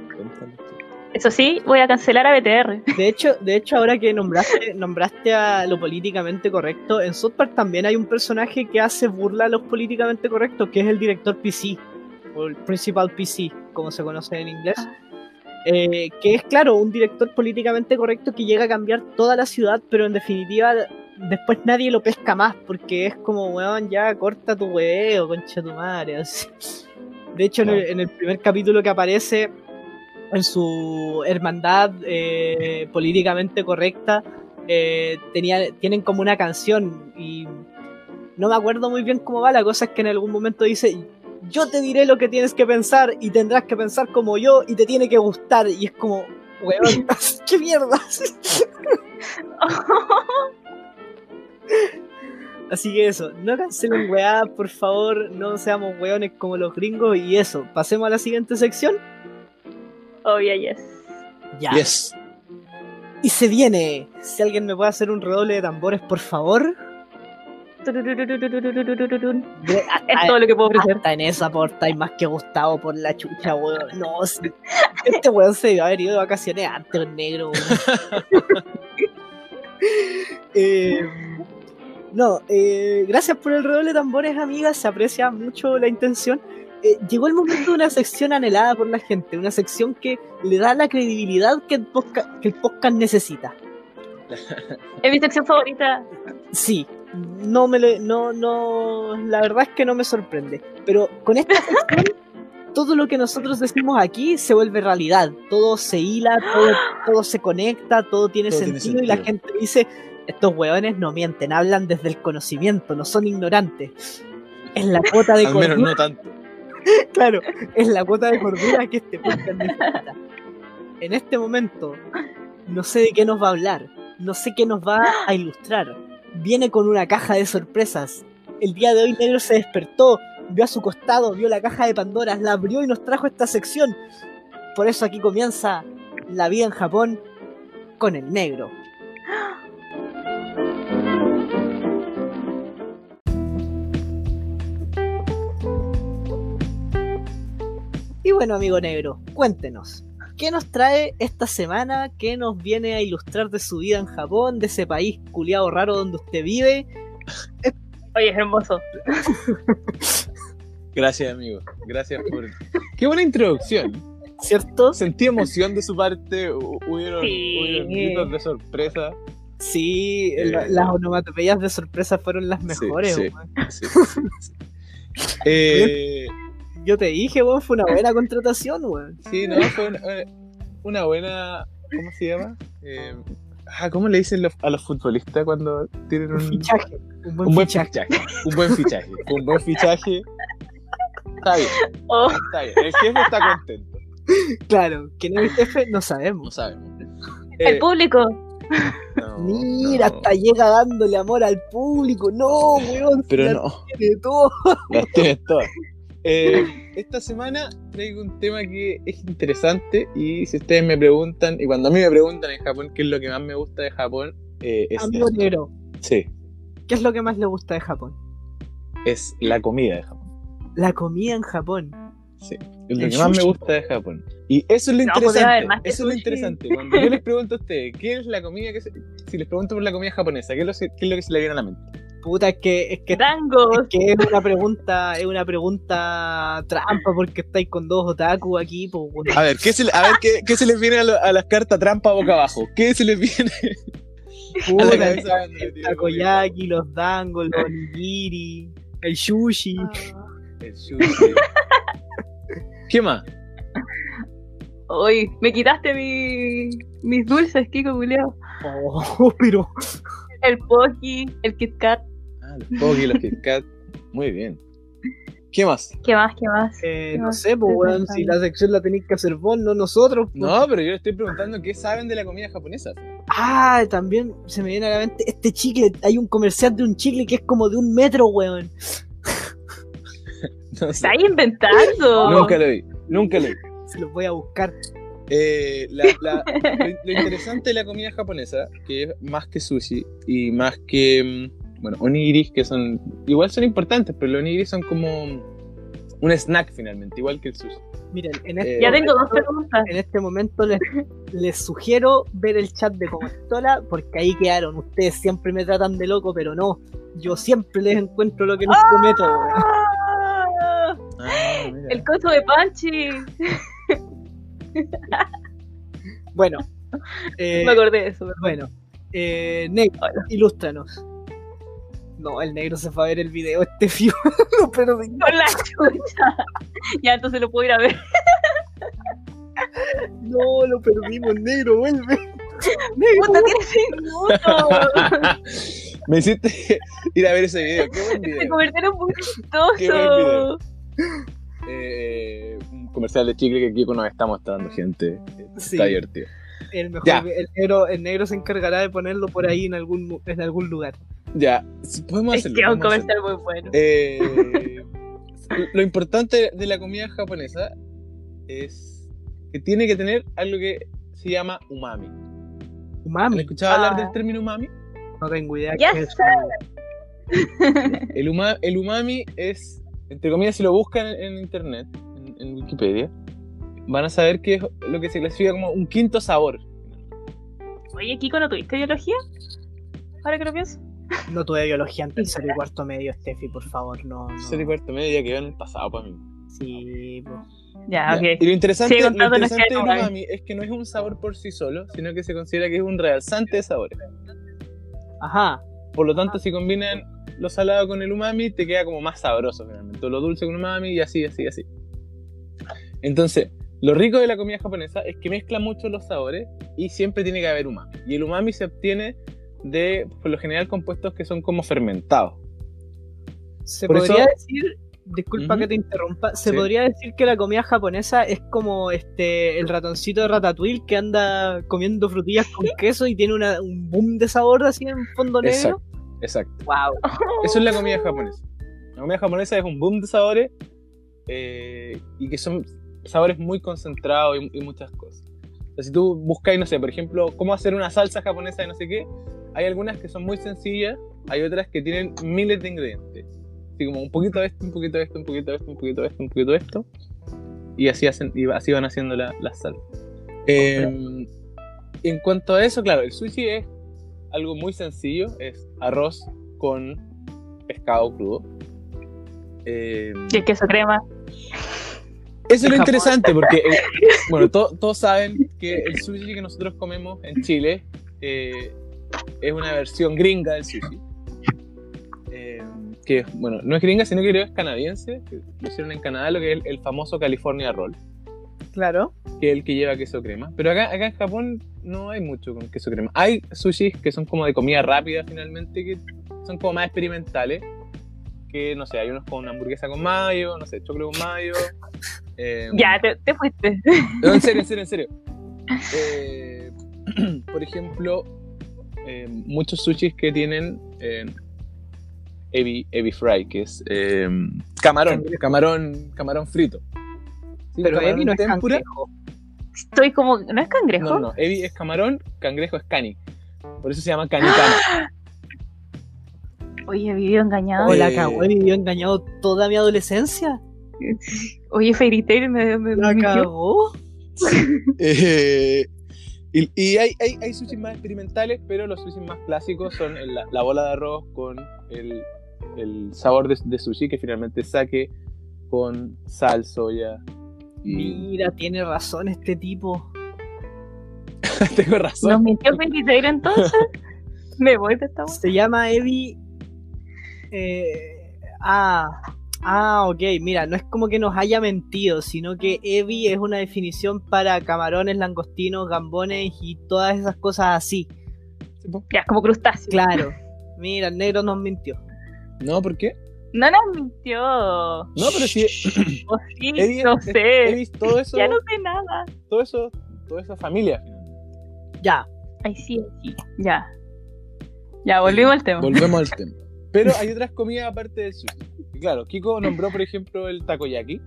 Eso sí, voy a cancelar a BTR. De hecho, de hecho ahora que nombraste, nombraste a lo políticamente correcto, en South Park también hay un personaje que hace burla a los políticamente correctos, que es el director PC, o el principal PC, como se conoce en inglés. Ah. Eh, que es, claro, un director políticamente correcto que llega a cambiar toda la ciudad, pero en definitiva después nadie lo pesca más, porque es como, weón, ya corta tu huevo, concha tu madre. así. De hecho, en, el, en el primer capítulo que aparece en su hermandad eh, políticamente correcta, eh, tenía, tienen como una canción y no me acuerdo muy bien cómo va, la cosa es que en algún momento dice, yo te diré lo que tienes que pensar y tendrás que pensar como yo y te tiene que gustar y es como, weón, ¿qué mierda? Así que eso, no cancelen weá, por favor, no seamos weones como los gringos y eso. Pasemos a la siguiente sección. Oh, yeah, yes. Ya. Yes. Y se viene. Si alguien me puede hacer un redoble de tambores, por favor. es ah, todo lo que puedo ofrecer. Hasta en esa porta hay más que Gustavo por la chucha, weón. No, si... este weón se debió haber ido de vacaciones antes, negro, weón. eh, no, eh, gracias por el redoble de tambores, amigas. Se aprecia mucho la intención. Eh, llegó el momento de una sección anhelada por la gente, una sección que le da la credibilidad que el podcast, que el podcast necesita. Es mi sección favorita. Sí, no me le, no, no, la verdad es que no me sorprende. Pero con esta sección, todo lo que nosotros decimos aquí se vuelve realidad. Todo se hila, todo, todo se conecta, todo tiene, Todo tiene sentido, y la sentido. gente dice, estos hueones no mienten, hablan desde el conocimiento, no son ignorantes. Es la cuota de Al menos cordura, no tanto. claro, es la cuota de cordura que este podcast necesita. En este momento, no sé de qué nos va a hablar, no sé qué nos va a ilustrar. Viene con una caja de sorpresas. El día de hoy Negro se despertó, vio a su costado, vio la caja de Pandora, la abrió y nos trajo esta sección. Por eso aquí comienza la vida en Japón con el negro. Y bueno, amigo negro, cuéntenos, ¿qué nos trae esta semana? ¿Qué nos viene a ilustrar de su vida en Japón, de ese país culiado raro donde usted vive? Oye, es hermoso. Gracias, amigo. Gracias por. Qué buena introducción. ¿Cierto? Sentí emoción de su parte. hu- Hubieron, Sí. hubieron gritos de sorpresa. Sí, Eh, la- las onomatopeyas de sorpresa fueron las mejores. sí. weón. Sí, sí, sí. Eh, Yo te dije, weón, fue una buena contratación, weón. sí, no, fue una, eh, una buena ¿Cómo se llama? Eh, ah, ¿Cómo le dicen los- a los futbolistas cuando tienen Un un, fichaje. Un buen un buen fichaje. fichaje? Un buen fichaje. Un buen fichaje. Está bien, Oh, está bien. El jefe está contento. Claro, que no es el jefe, no No sabemos. sabemos. el Eh, público. no, Mira, no. hasta llega dándole amor al público. No, weón. Pero no. tiene todo. Las todas. Eh, esta semana traigo un tema que es interesante y si ustedes me preguntan, y cuando a mí me preguntan en Japón qué es lo que más me gusta de Japón, eh, es, Amigo negro, Sí, ¿qué es lo que más le gusta de Japón? es la comida de Japón. La comida en Japón. Sí, es lo El que más me gusta de Japón. Y eso es lo No, interesante. haber más que eso es lo interesante. Cuando yo les pregunto a ustedes, ¿qué es la comida que se- Si les pregunto por la comida japonesa, ¿qué es lo, qué es lo que se le viene a la mente? Puta, es que, es que, Tangos. es que es una pregunta, es una pregunta trampa porque estáis con dos otaku aquí, pues. A ver, ¿qué se, le- a ver, ¿qué, qué se les viene a, lo- a las cartas trampa boca abajo? ¿Qué se les viene a la Puta, cabeza el takoyaki, los dangos, los onigiri, el sushi. El sushi. ¿Qué más? Uy, me quitaste mi, mis dulces, Kiko Culeo. Oh, pero El Poki, el Kit Kat. Ah, los Poki, los Kit Kat. Muy bien. ¿Qué más? ¿Qué más? ¿Qué más? eh, ¿Qué no más sé, pues, weón, si la sección la tenéis que hacer vos, no nosotros. pues. No, pero yo le estoy preguntando qué saben de la comida japonesa. Ah, también se me viene a la mente este chicle. Hay un comercial de un chicle que es como de un metro, weón. No sé. Está ahí inventando. Nunca lo vi. Nunca lo vi. Se los voy a buscar. Eh, la- la- lo, lo interesante de la comida japonesa, que es más que sushi y más que, mm, bueno, onigiris, que son, igual son importantes, pero los onigiris son como un snack finalmente, igual que el sushi. Miren, en este, Eh, Ya tengo dos momento, preguntas. en este momento les, les sugiero ver el chat de Comestola porque ahí quedaron. Ustedes siempre me tratan de loco, pero no. Yo siempre les encuentro lo que les prometo. ¡Ah! Ah, mira. El coso de Panchi. Bueno, eh, Me acordé de eso. perdón. bueno, eh, Hola. ilústranos. No, el negro se fue a ver el video este fío. lo perdí. Con la chucha. Ya, entonces lo puedo ir a ver. No, lo perdimos, negro, vuelve. Negro, Puta, tiene seis minutos. Me hiciste ir a ver ese video. Qué buen Se video. convirtieron muy Qué buen video. chistoso. Eh, un comercial de chicle que Kiko nos está mostrando, gente. Sí. Está divertido. el mejor, Ya. el negro, el negro se encargará de ponerlo por ahí en algún, mu- en algún lugar. Ya, si podemos Es hacerlo. que es un hacerlo. comercial muy bueno. Eh, lo importante de la comida japonesa es que tiene que tener algo que se llama umami. ¿Han Umami, escuchado hablar Ah. del término umami? no tengo idea. Ya qué es sé. El, uma- el umami es, entre comillas, si lo buscan en, en internet, en, en Wikipedia, van a saber que es lo que se clasifica como un quinto sabor. Oye, Kiko, ¿no tuviste biología? Ahora que lo pienso. No tuve biología en tercero y cuarto medio, Steffi, por favor, no. no. Ese cuarto medio ya quedó en el pasado para mí. Sí, po. Ya, Ya, ok. Y lo interesante, Sigue lo interesante del de umami es que no es un sabor por sí solo, sino que se considera que es un realzante de sabores. Ajá. Por lo tanto, si combinan lo salado con el umami, te queda como más sabroso finalmente. O lo dulce con umami y así, así, así. Entonces, lo rico de la comida japonesa es que mezcla mucho los sabores y siempre tiene que haber umami. Y el umami se obtiene de, por lo general, compuestos que son como fermentados. Se Por podría eso- decir, disculpa que te interrumpa, se Sí. podría decir que la comida japonesa es como este el ratoncito de Ratatouille que anda comiendo frutillas con queso y tiene una- un boom de sabor así en fondo negro. Exacto, exacto. Wow. Eso es la comida japonesa. La comida japonesa es un boom de sabores eh, y que son sabores muy concentrados y, y muchas cosas. Si tú buscáis, no sé, por ejemplo, cómo hacer una salsa japonesa de no sé qué, hay algunas que son muy sencillas, hay otras que tienen miles de ingredientes. Así como un poquito de esto, un poquito de esto, un poquito de esto, un poquito de esto, un poquito de esto. Y así, hacen, y así van haciendo la, la salsa. Eh, en cuanto a eso, claro, el sushi es algo muy sencillo, es arroz con pescado crudo. Eh, Y queso crema. Eso es lo interesante porque, eh, bueno, to- todos saben que el sushi que nosotros comemos en Chile eh, es una versión gringa del sushi. Eh, que, bueno, no es gringa, sino que creo que es canadiense. que lo hicieron en Canadá, lo que es el, el famoso California Roll. Claro. que es el que lleva queso crema. Pero acá, acá en Japón no hay mucho con queso crema. Hay sushis que son como de comida rápida finalmente, que son como más experimentales. Que no sé, hay unos con hamburguesa con mayo, no sé, chocolate con mayo. Eh, Ya, te, te fuiste. no, en serio, en serio, en serio. Eh, por ejemplo, eh, muchos sushis que tienen eh, ebi, ebi fry, que es eh, camarón, camarón, camarón frito. Sí, Pero camarón Ebi no es tempura. cangrejo. Estoy como. ¿No es cangrejo? No, no. Ebi es camarón, cangrejo es cani. Por eso se llama canicana. Oye, vivió engañado. La Eh. cagó, he vivido engañado toda mi adolescencia. Oye, Fairy Tail me, me, me cagó. Eh, y y hay, hay, hay sushis más experimentales, pero los sushis más clásicos son el- la, la bola de arroz con el, el sabor de, de sushi, que finalmente sake con sal, soya. Y Mira, tiene razón este tipo. tengo razón. ¿Nos mintió Fairy Tail entonces? me voy de esta. Se llama Evi. eh, ah, ah, ok. Mira, no es como que nos haya mentido, sino que Evi es una definición para camarones, langostinos, gambones y todas esas cosas así. Ya, como crustáceo. Claro. Mira, el negro nos mintió. No, ¿por qué? No nos mintió. No, pero sí. O sí, Evi- no sé. visto todo eso, Ya no sé nada. todo eso, toda esa familia. Ya. Ay, sí, sí. Ya. Ya, volvimos al tema. Volvemos al tema. Pero hay otras comidas aparte del sushi. Claro, Kiko nombró, por ejemplo, el takoyaki.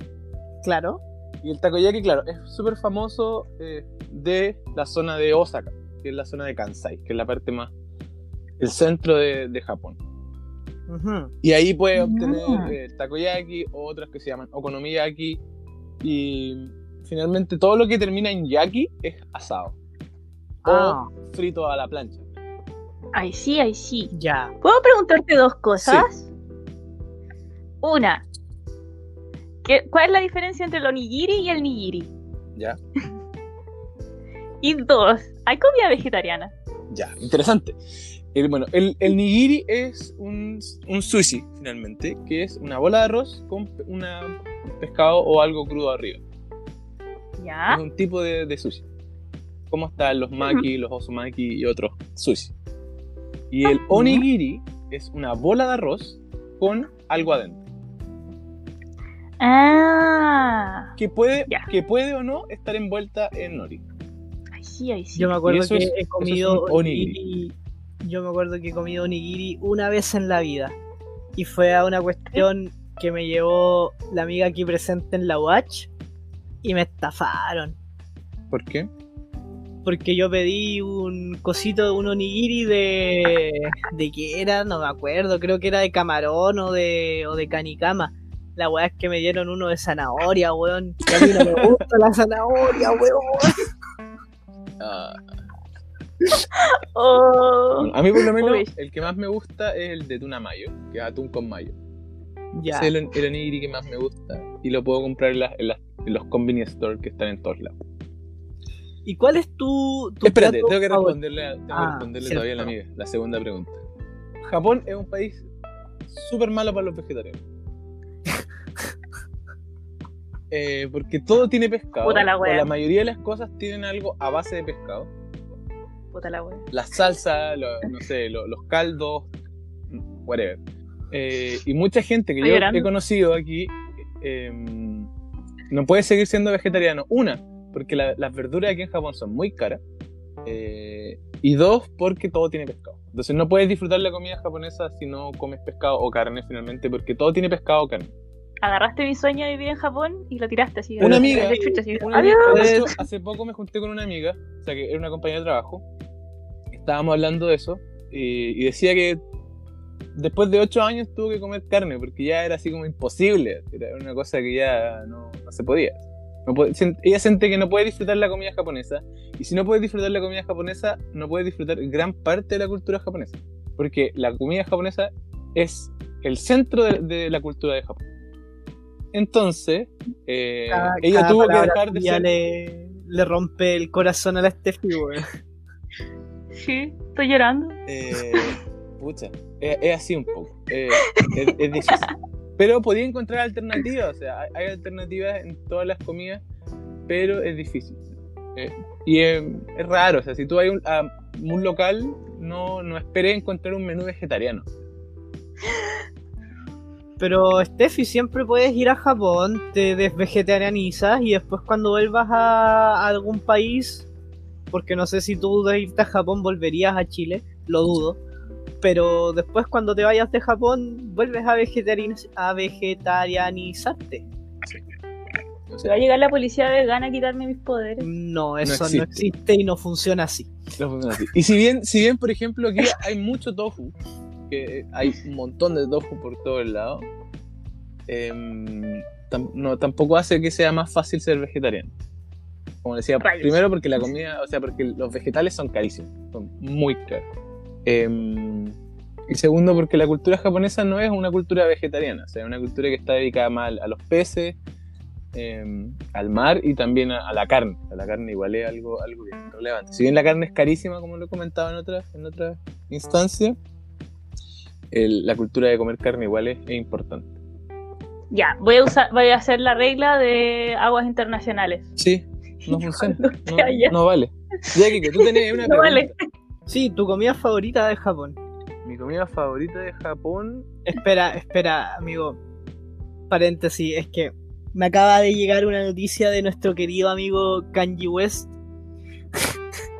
Claro. Y el takoyaki, claro, es súper famoso eh, de la zona de Osaka, que es la zona de Kansai, que es la parte más, el centro de, de Japón. Y ahí puedes Ah. obtener eh, takoyaki o otras que se llaman okonomiyaki. Y finalmente todo lo que termina en yaki es asado. Ah, O frito a la plancha. Ay, sí, ay, sí. ya. ¿Puedo preguntarte dos cosas? Una. ¿qué- ¿Cuál es la diferencia entre el onigiri y el nigiri? ¿Ya? Y dos, ¿hay comida vegetariana? Ya, interesante. El, bueno, el, el nigiri es un, un sushi, finalmente, que es una bola de arroz con una, un pescado o algo crudo arriba. ¿Ya? Es un tipo de, de sushi. Como están los maki, los osumaki y otros sushi. Y el onigiri es una bola de arroz con algo adentro. Ah. Que puede, que puede o no estar envuelta en nori. Ay, sí, ay, sí. Yo me acuerdo que es- he comido es un onigiri. Yo me acuerdo que he comido onigiri una vez en la vida. Y fue a una cuestión que me llevó la amiga aquí presente en la Watch. Y me estafaron. ¿Por qué? Porque yo pedí un cosito, un onigiri de. ¿De qué era? No me acuerdo. Creo que era de camarón o de, o de canicama. La weá es que me dieron uno de zanahoria, weón. Y a mí no me gusta la zanahoria, weón. Ah, Oh. a mí por lo menos Uy. el que más me gusta es el de tuna mayo, que es atún con mayo. Ya. Ese es el, el onigiri que más me gusta y lo puedo comprar en, las- en las- en los convenience stores que están en todos lados. ¿Y cuál es tu, tu Espérate, plato tengo que responderle, a- tengo que Ah, responderle todavía a la amiga, la segunda pregunta. Japón es un país súper malo para los vegetarianos. Eh, porque todo tiene pescado. Puta la o la mayoría de las cosas tienen algo a base de pescado. Puta la wea. La salsa, lo- no sé, lo- los caldos, whatever. Eh, y mucha gente que Estoy yo llorando. he conocido aquí eh, no puede seguir siendo vegetariano. Una, porque la- las verduras aquí en Japón son muy caras. Eh, y dos, porque todo tiene pescado. Entonces no puedes disfrutar la comida japonesa si no comes pescado o carne finalmente, porque todo tiene pescado o carne. Agarraste mi sueño de vivir en Japón y lo tiraste así. Una de- amiga, de chucha, así. Una Adiós. amiga- de hecho, hace poco me junté con una amiga, o sea que era una compañera de trabajo. Estábamos hablando de eso y, y decía que después de ocho años tuvo que comer carne porque ya era así como imposible. Era una cosa que ya no, no se podía. No puede- sien- ella siente que no puede disfrutar la comida japonesa y si no puede disfrutar la comida japonesa, no puede disfrutar gran parte de la cultura japonesa. Porque la comida japonesa es el centro de, de la cultura de Japón. Entonces, eh, Cada- ella cada tuvo que dejar de ser le, le rompe el corazón a la Steffi, weón. Sí, estoy llorando. Eh, pucha, es, es así un poco. eh, es, es difícil. Pero podía encontrar alternativas, o sea, hay, hay alternativas en todas las comidas. pero es difícil. Eh, y es, es raro, o sea, si tú vas a un, a un local, no, no esperes encontrar un menú vegetariano. Pero Steffi, siempre puedes ir a Japón, te desvegetarianizas y después cuando vuelvas a, algún país, porque no sé si tú de irte a Japón volverías a Chile, lo dudo. Pero después cuando te vayas de Japón, vuelves a, vegetarian- a vegetarianizarte. O ¿Va sea, a llegar la policía vegana a quitarme mis poderes? No, eso no existe. existe, y no funciona así. no funciona así. Y si bien, si bien, por ejemplo, aquí hay mucho tofu, que hay un montón de tofu por todos lados, em, tam- no, tampoco hace que sea más fácil ser vegetariano. Como decía, Rayos. primero porque la comida, o sea, porque los vegetales son carísimos, son muy caros. Em, y segundo, porque la cultura japonesa no es una cultura vegetariana, o sea, es una cultura que está dedicada más a los peces, em, al mar y también a, a la carne. A la carne igual es algo, algo bien relevante. Si bien la carne es carísima, como lo he comentado en otras en otras instancias, el- la cultura de comer carne igual es, es importante. Ya, voy a usar, voy a hacer la regla de aguas internacionales. Sí, no funciona. No, vale. Ya, Kike, tú tenías una No pregunta. vale. Sí, tu comida favorita de Japón. Mi comida favorita de Japón. Espera, espera, amigo. Paréntesis, es que me acaba de llegar una noticia de nuestro querido amigo Kanji West.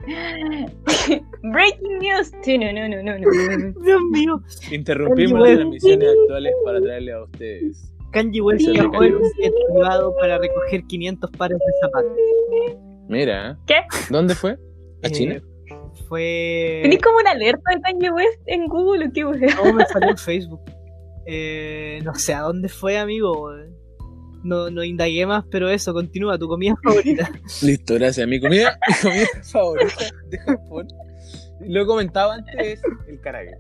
Breaking news. Sí, no, no, no, no, no. Dios mío. Interrumpimos las transmisiones actuales para traerle a ustedes. Kanji West viajó en un jet privado para recoger 500 pares de zapatos. Mira. ¿Qué? ¿dónde fue? ¿A Eh, China? Fue. ¿Tenés como una alerta de Kanye West en Google o qué? No, me salió en Facebook. Eh, no sé a dónde fue, amigo. No, no indagué más, pero eso, continúa, tu comida favorita. Listo, gracias. Mi comida, mi comida favorita de Japón. Lo he comentado antes, es el karage.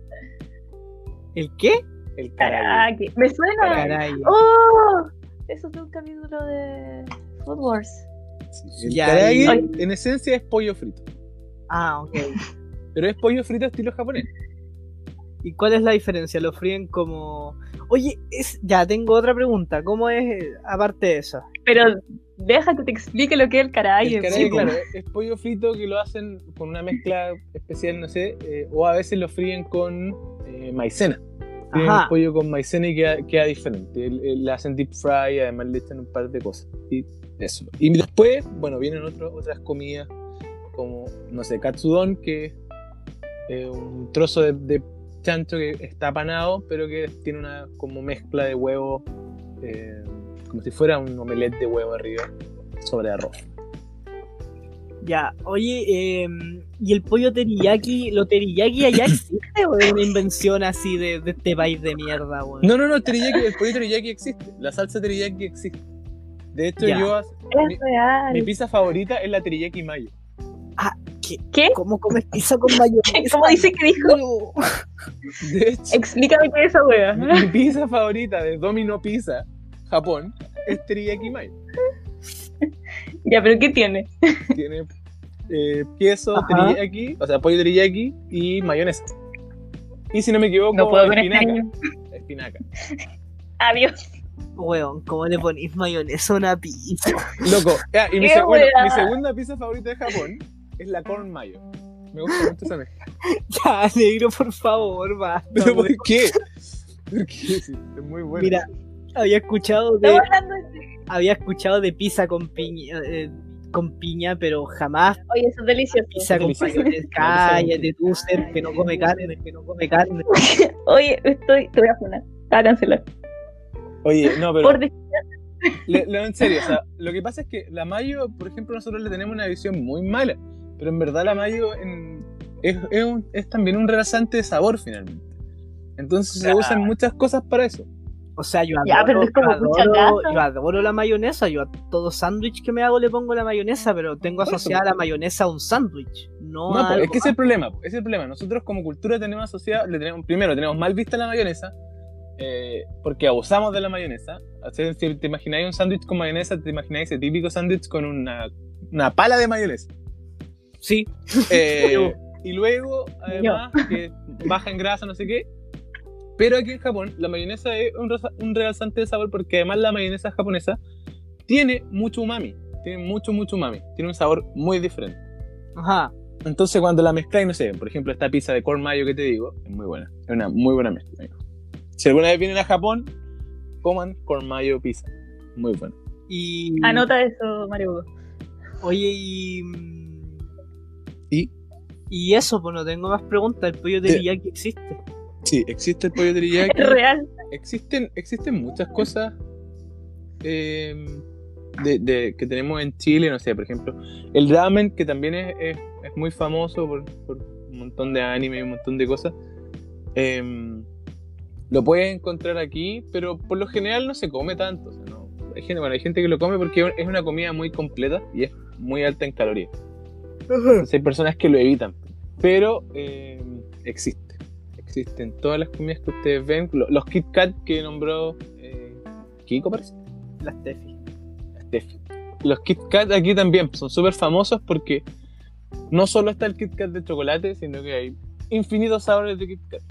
¿El qué? El karage. Caraca, me suena. Caray. ¡Oh! Eso es de un capítulo de Food Wars. Sí, El y- en esencia, es pollo frito. Ah, ok. Pero es pollo frito estilo japonés. ¿Y cuál es la diferencia? ¿Lo fríen como.? Oye, es... ya tengo otra pregunta. ¿Cómo es, eh, aparte de eso? Pero deja que te explique lo que es el caray. El claro, es, es pollo frito que lo hacen con una mezcla especial, no sé, eh, o a veces lo fríen con eh, maicena. Fríen Ajá. el pollo con maicena y queda, queda diferente. Le hacen deep fry, además le echan un par de cosas. Y eso. Y después, bueno, vienen otro- otras comidas como, no sé, katsudon, que es eh, un trozo de, de chancho que está panado, pero que tiene una como mezcla de huevo, eh, como si fuera un omelette de huevo arriba, sobre arroz. Ya, oye, eh, ¿y el pollo teriyaki? ¿Lo teriyaki allá existe o es una invención así de, de este país de mierda, weón? No, no, no, el teriyaki, el pollo teriyaki existe. La salsa teriyaki existe. De hecho, Ya. yo mi, Es real. mi pizza favorita es la teriyaki mayo. ¿Qué? ¿Cómo comes pizza con mayonesa? ¿Cómo dice que dijo? No. De hecho, Explícame qué es esa wea. mi, pizza favorita de Domino Pizza, Japón, es teriyaki mayo. Ya, pero ¿qué tiene? Tiene eh, queso Ajá. teriyaki, o sea, pollo teriyaki y mayonesa. Y si no me equivoco, No puedo con este espinaca. espinaca. Adiós. Weón, ¿cómo le ponís mayonesa a una pizza? Loco, ya, y mi, ¡Qué se- bueno, mi segunda pizza favorita de Japón es la corn mayo. Me gusta mucho esa mezcla. Ya, negro, por favor, basta. ¿Pero por qué? ¿Por qué? Sí, es muy bueno. Mira, había escuchado de, Estamos hablando de... había escuchado de pizza con piña, eh, con piña, pero jamás Oye, eso es delicioso. pizza con mayonesa. Cállate tú, ser que no come carne, que no come carne. Oye, estoy... Te voy a poner. Te voy a cancelar. Oye, no, pero Por le- en serio, o sea, lo que pasa es que la mayo, por ejemplo, nosotros le tenemos una visión muy mala, pero en verdad la mayo en- es, es un- es también un realzante de sabor finalmente. Entonces se usan muchas cosas para eso. O sea, yo adoro, Ya, pero es como yo adoro, grasa. yo adoro la mayonesa. Yo a todo sándwich que me hago le pongo la mayonesa, pero tengo asociada la mayonesa a un sándwich. No, No, a po, es que ese es el problema, po, ese es el problema. Nosotros como cultura tenemos asociado, le tenemos, primero tenemos mal vista la mayonesa, eh, porque abusamos de la mayonesa. O sea, si te imagináis un sándwich con mayonesa, te imagináis ese típico sándwich con una, una pala de mayonesa. Sí, Eh, y luego, además, que baja en grasa, no sé qué. Pero aquí en Japón, la mayonesa es un, un realzante de sabor porque además la mayonesa japonesa tiene mucho umami. tiene mucho, mucho umami. Tiene un sabor muy diferente. Ajá. Entonces cuando la mezclas, no sé, por ejemplo, esta pizza de corn mayo que te digo, es muy buena. Es una muy buena mezcla. amigo. Si alguna vez vienen a Japón, coman corn mayo pizza. Muy buena. Y. Anota eso, Mario. Oye, y. Y Y eso, pues no tengo más preguntas. El pollo teriyaki existe. sí, existe el pollo teriyaki. Es real. existen, existen muchas cosas eh, de, de- que tenemos en Chile, no sé, por ejemplo, el ramen, que también es, es- es muy famoso por, por un montón de anime y un montón de cosas. eh, lo puedes encontrar aquí, pero por lo general no se come tanto. o sea, no- hay, gente, bueno, hay gente que lo come porque es una comida muy completa y es muy alta en calorías. Entonces hay personas que lo evitan, pero eh, existe. Existen todas las comidas que ustedes ven. Lo- Los Kit Kat que nombró eh, Kiko, parece. Las Tefi. Steffi. Los Kit Kat aquí también son súper famosos porque no solo está el Kit Kat de chocolate, sino que hay infinitos sabores de Kit Kat.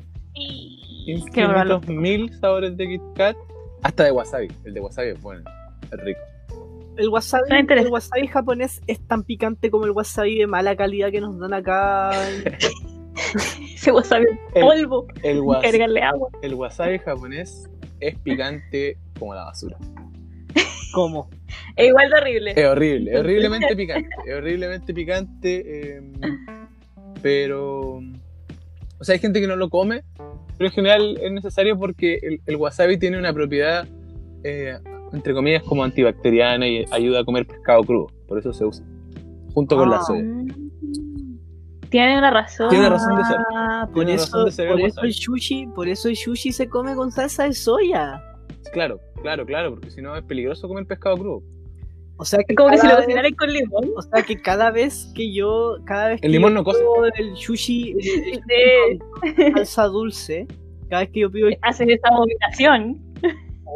Infinitos mil sabores de Kit Kat. Hasta de wasabi. El de wasabi es bueno, es rico. El wasabi, el wasabi japonés es tan picante como el wasabi de mala calidad que nos dan acá. Ese wasabi El, polvo. el was- Cargarle agua. el wasabi japonés es picante como la basura. ¿Cómo? Es igual de horrible. Es horrible, es horriblemente picante. Es horriblemente picante. eh, pero. O sea, hay gente que no lo come, pero en general es necesario porque el, el wasabi tiene una propiedad, eh, entre comillas, como antibacteriana y ayuda a comer pescado crudo. Por eso se usa. Junto con la Ah. soya. Tiene una razón. Tiene razón de ser. Ah, por eso, razón de ser el por eso el sushi, por eso el sushi se come con salsa de soya. Claro, claro, claro, porque si no es peligroso comer pescado crudo. O sea que Es como que si lo cada vez- cocinaran con limón. O sea que cada vez que yo, cada vez que El limón yo no cose. pido el sushi, el- el Sí. sushi con salsa dulce, cada vez que yo pido el Haces esa abominación.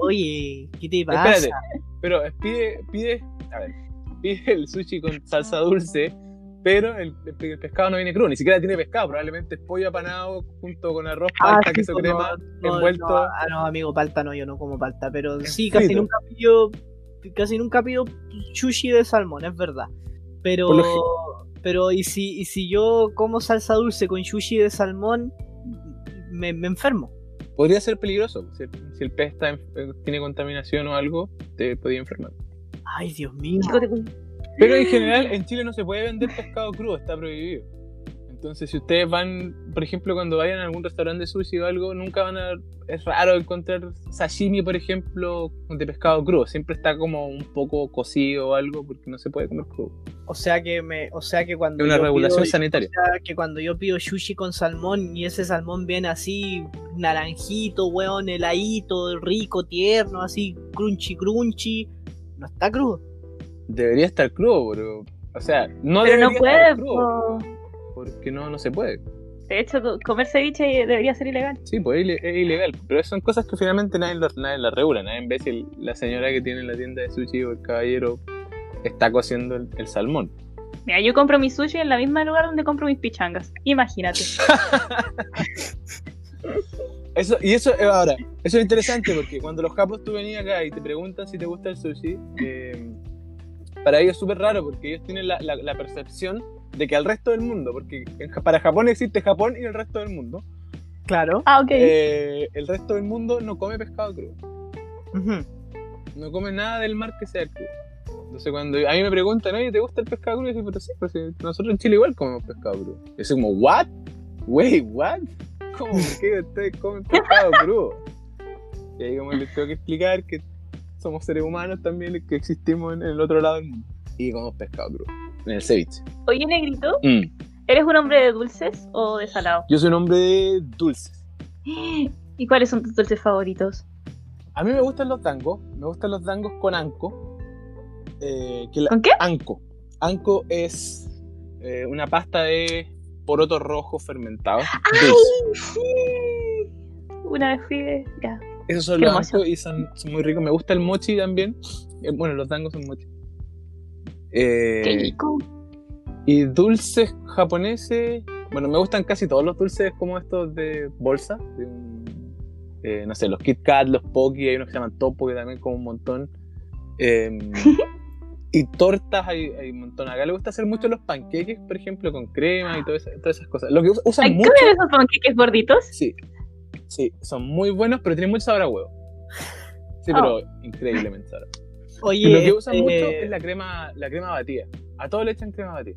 Oye, ¿qué te pasa? Espérate, pero pide, pide, a ver, pide el sushi con salsa dulce, pero el, el pescado no viene crudo, ni siquiera tiene pescado, probablemente es pollo apanado junto con arroz, palta, sí, queso pues, crema, no, envuelto. no, ah, no, amigo, palta no, yo no como palta, pero sí, casi frito. nunca pido, casi nunca pido sushi de salmón, es verdad. Pero, pero y si, y si yo como salsa dulce con sushi de salmón, me, me enfermo. Podría ser peligroso, si, si el pez está en- eh, tiene contaminación o algo, te podría enfermar. Ay, Dios mío. Pero en general en Chile no se puede vender pescado crudo, está prohibido. Entonces si ustedes van, por ejemplo, cuando vayan a algún restaurante de sushi o algo, nunca van a... Es raro encontrar sashimi, por ejemplo, de pescado crudo. Siempre está como un poco cocido o algo porque no se puede comer crudo. O sea que me, o sea que cuando Es una yo regulación pido- sanitaria. o sea, que cuando yo pido sushi con salmón y ese salmón viene así naranjito, weón, heladito, rico, tierno, así crunchy crunchy, no está crudo. Debería estar crudo, pero... O sea, no Pero no puede. estar crudo po. Porque no, no se puede. De hecho, co- comer ceviche debería ser ilegal. Sí, pues es ile- es ilegal. Pero son cosas que finalmente nadie, lo- nadie las regula. Nadie ve si el- la señora que tiene la tienda de sushi o el caballero está cociendo el, el salmón. Mira, yo compro mi sushi en la misma lugar donde compro mis pichangas. Imagínate. Eso, y eso, eh, ahora, eso es interesante porque cuando los japos tú venías acá y te preguntan si te gusta el sushi, eh, para ellos es súper raro porque ellos tienen la, la- la percepción de que al resto del mundo, porque para Japón existe Japón y el resto del mundo, Claro. Ah, ok. eh, el resto del mundo no come pescado crudo. Ujú. no come nada del mar que sea crudo. Entonces cuando a mí me preguntan, oye, ¿te gusta el pescado crudo? Y yo digo, pero sí, pues sí, nosotros en Chile igual comemos pescado crudo. Y yo como, ¿what? Wait, ¿what? ¿Cómo? ¿Por qué ustedes comen pescado crudo? Y ahí como les tengo que explicar que somos seres humanos también, que existimos en el otro lado del mundo. Y comemos pescado crudo. En el ceviche. Oye, Negrito, Mm. ¿eres un hombre de dulces o de salado? Yo soy un hombre de dulces. ¿Y cuáles son tus dulces favoritos? A mí me gustan los dangos. Me gustan los dangos con anco. Eh, que la- ¿Con qué? Anco. Anco es eh, una pasta de porotos rojos fermentados. dulce. sí! Una vez fui de... Ya. Esos son qué los ancos y son, son muy ricos. Me gusta el mochi también. Eh, bueno, los dangos son mochi. Eh, ¡Qué rico! y dulces japoneses. Bueno, me gustan casi todos los dulces como estos de bolsa. de eh, no sé, los Kit Kat, los Pocky, hay unos que se llaman Topo que también como un montón. Eh, y tortas hay, hay un montón. Acá le gusta hacer mucho los panqueques, por ejemplo, con crema y todas esas cosas. Lo que us- usan ¿Hay mucho. esos panqueques gorditos? Sí, sí, son muy buenos, pero tienen mucho sabor a huevo. Sí, Oh. pero increíblemente sabor. Oye, lo que usan este, mucho es la crema, la crema batida. A todos le echan crema batida.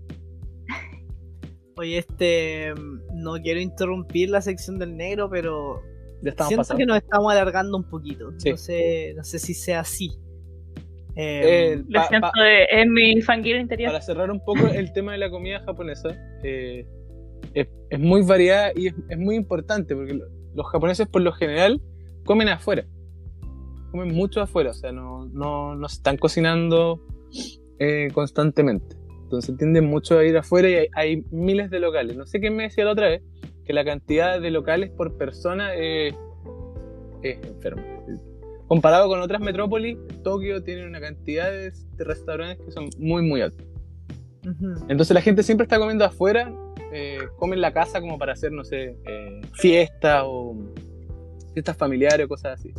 Oye, este. No quiero interrumpir la sección del negro, pero. Ya siento pasando. que nos estamos alargando un poquito. Sí. No, sé, no sé si sea así. Eh, El- Lo pa- siento, pa- eh, es mi fanguero interior. para cerrar un poco el tema de la comida japonesa, eh, es, es muy variada y es, es muy importante porque lo- los japoneses por lo general comen afuera. Comen mucho afuera, o sea, no, no, no se están cocinando eh, constantemente. Entonces tienden mucho a ir afuera y hay, hay miles de locales. No sé quién me decía la otra vez que la cantidad de locales por persona es, es enferma. Comparado con otras metrópolis, Tokio tiene una cantidad de, de restaurantes que son muy, muy altos. Entonces la gente siempre está comiendo afuera, eh, come en la casa como para hacer, no sé, eh, fiestas o fiestas familiares o cosas así.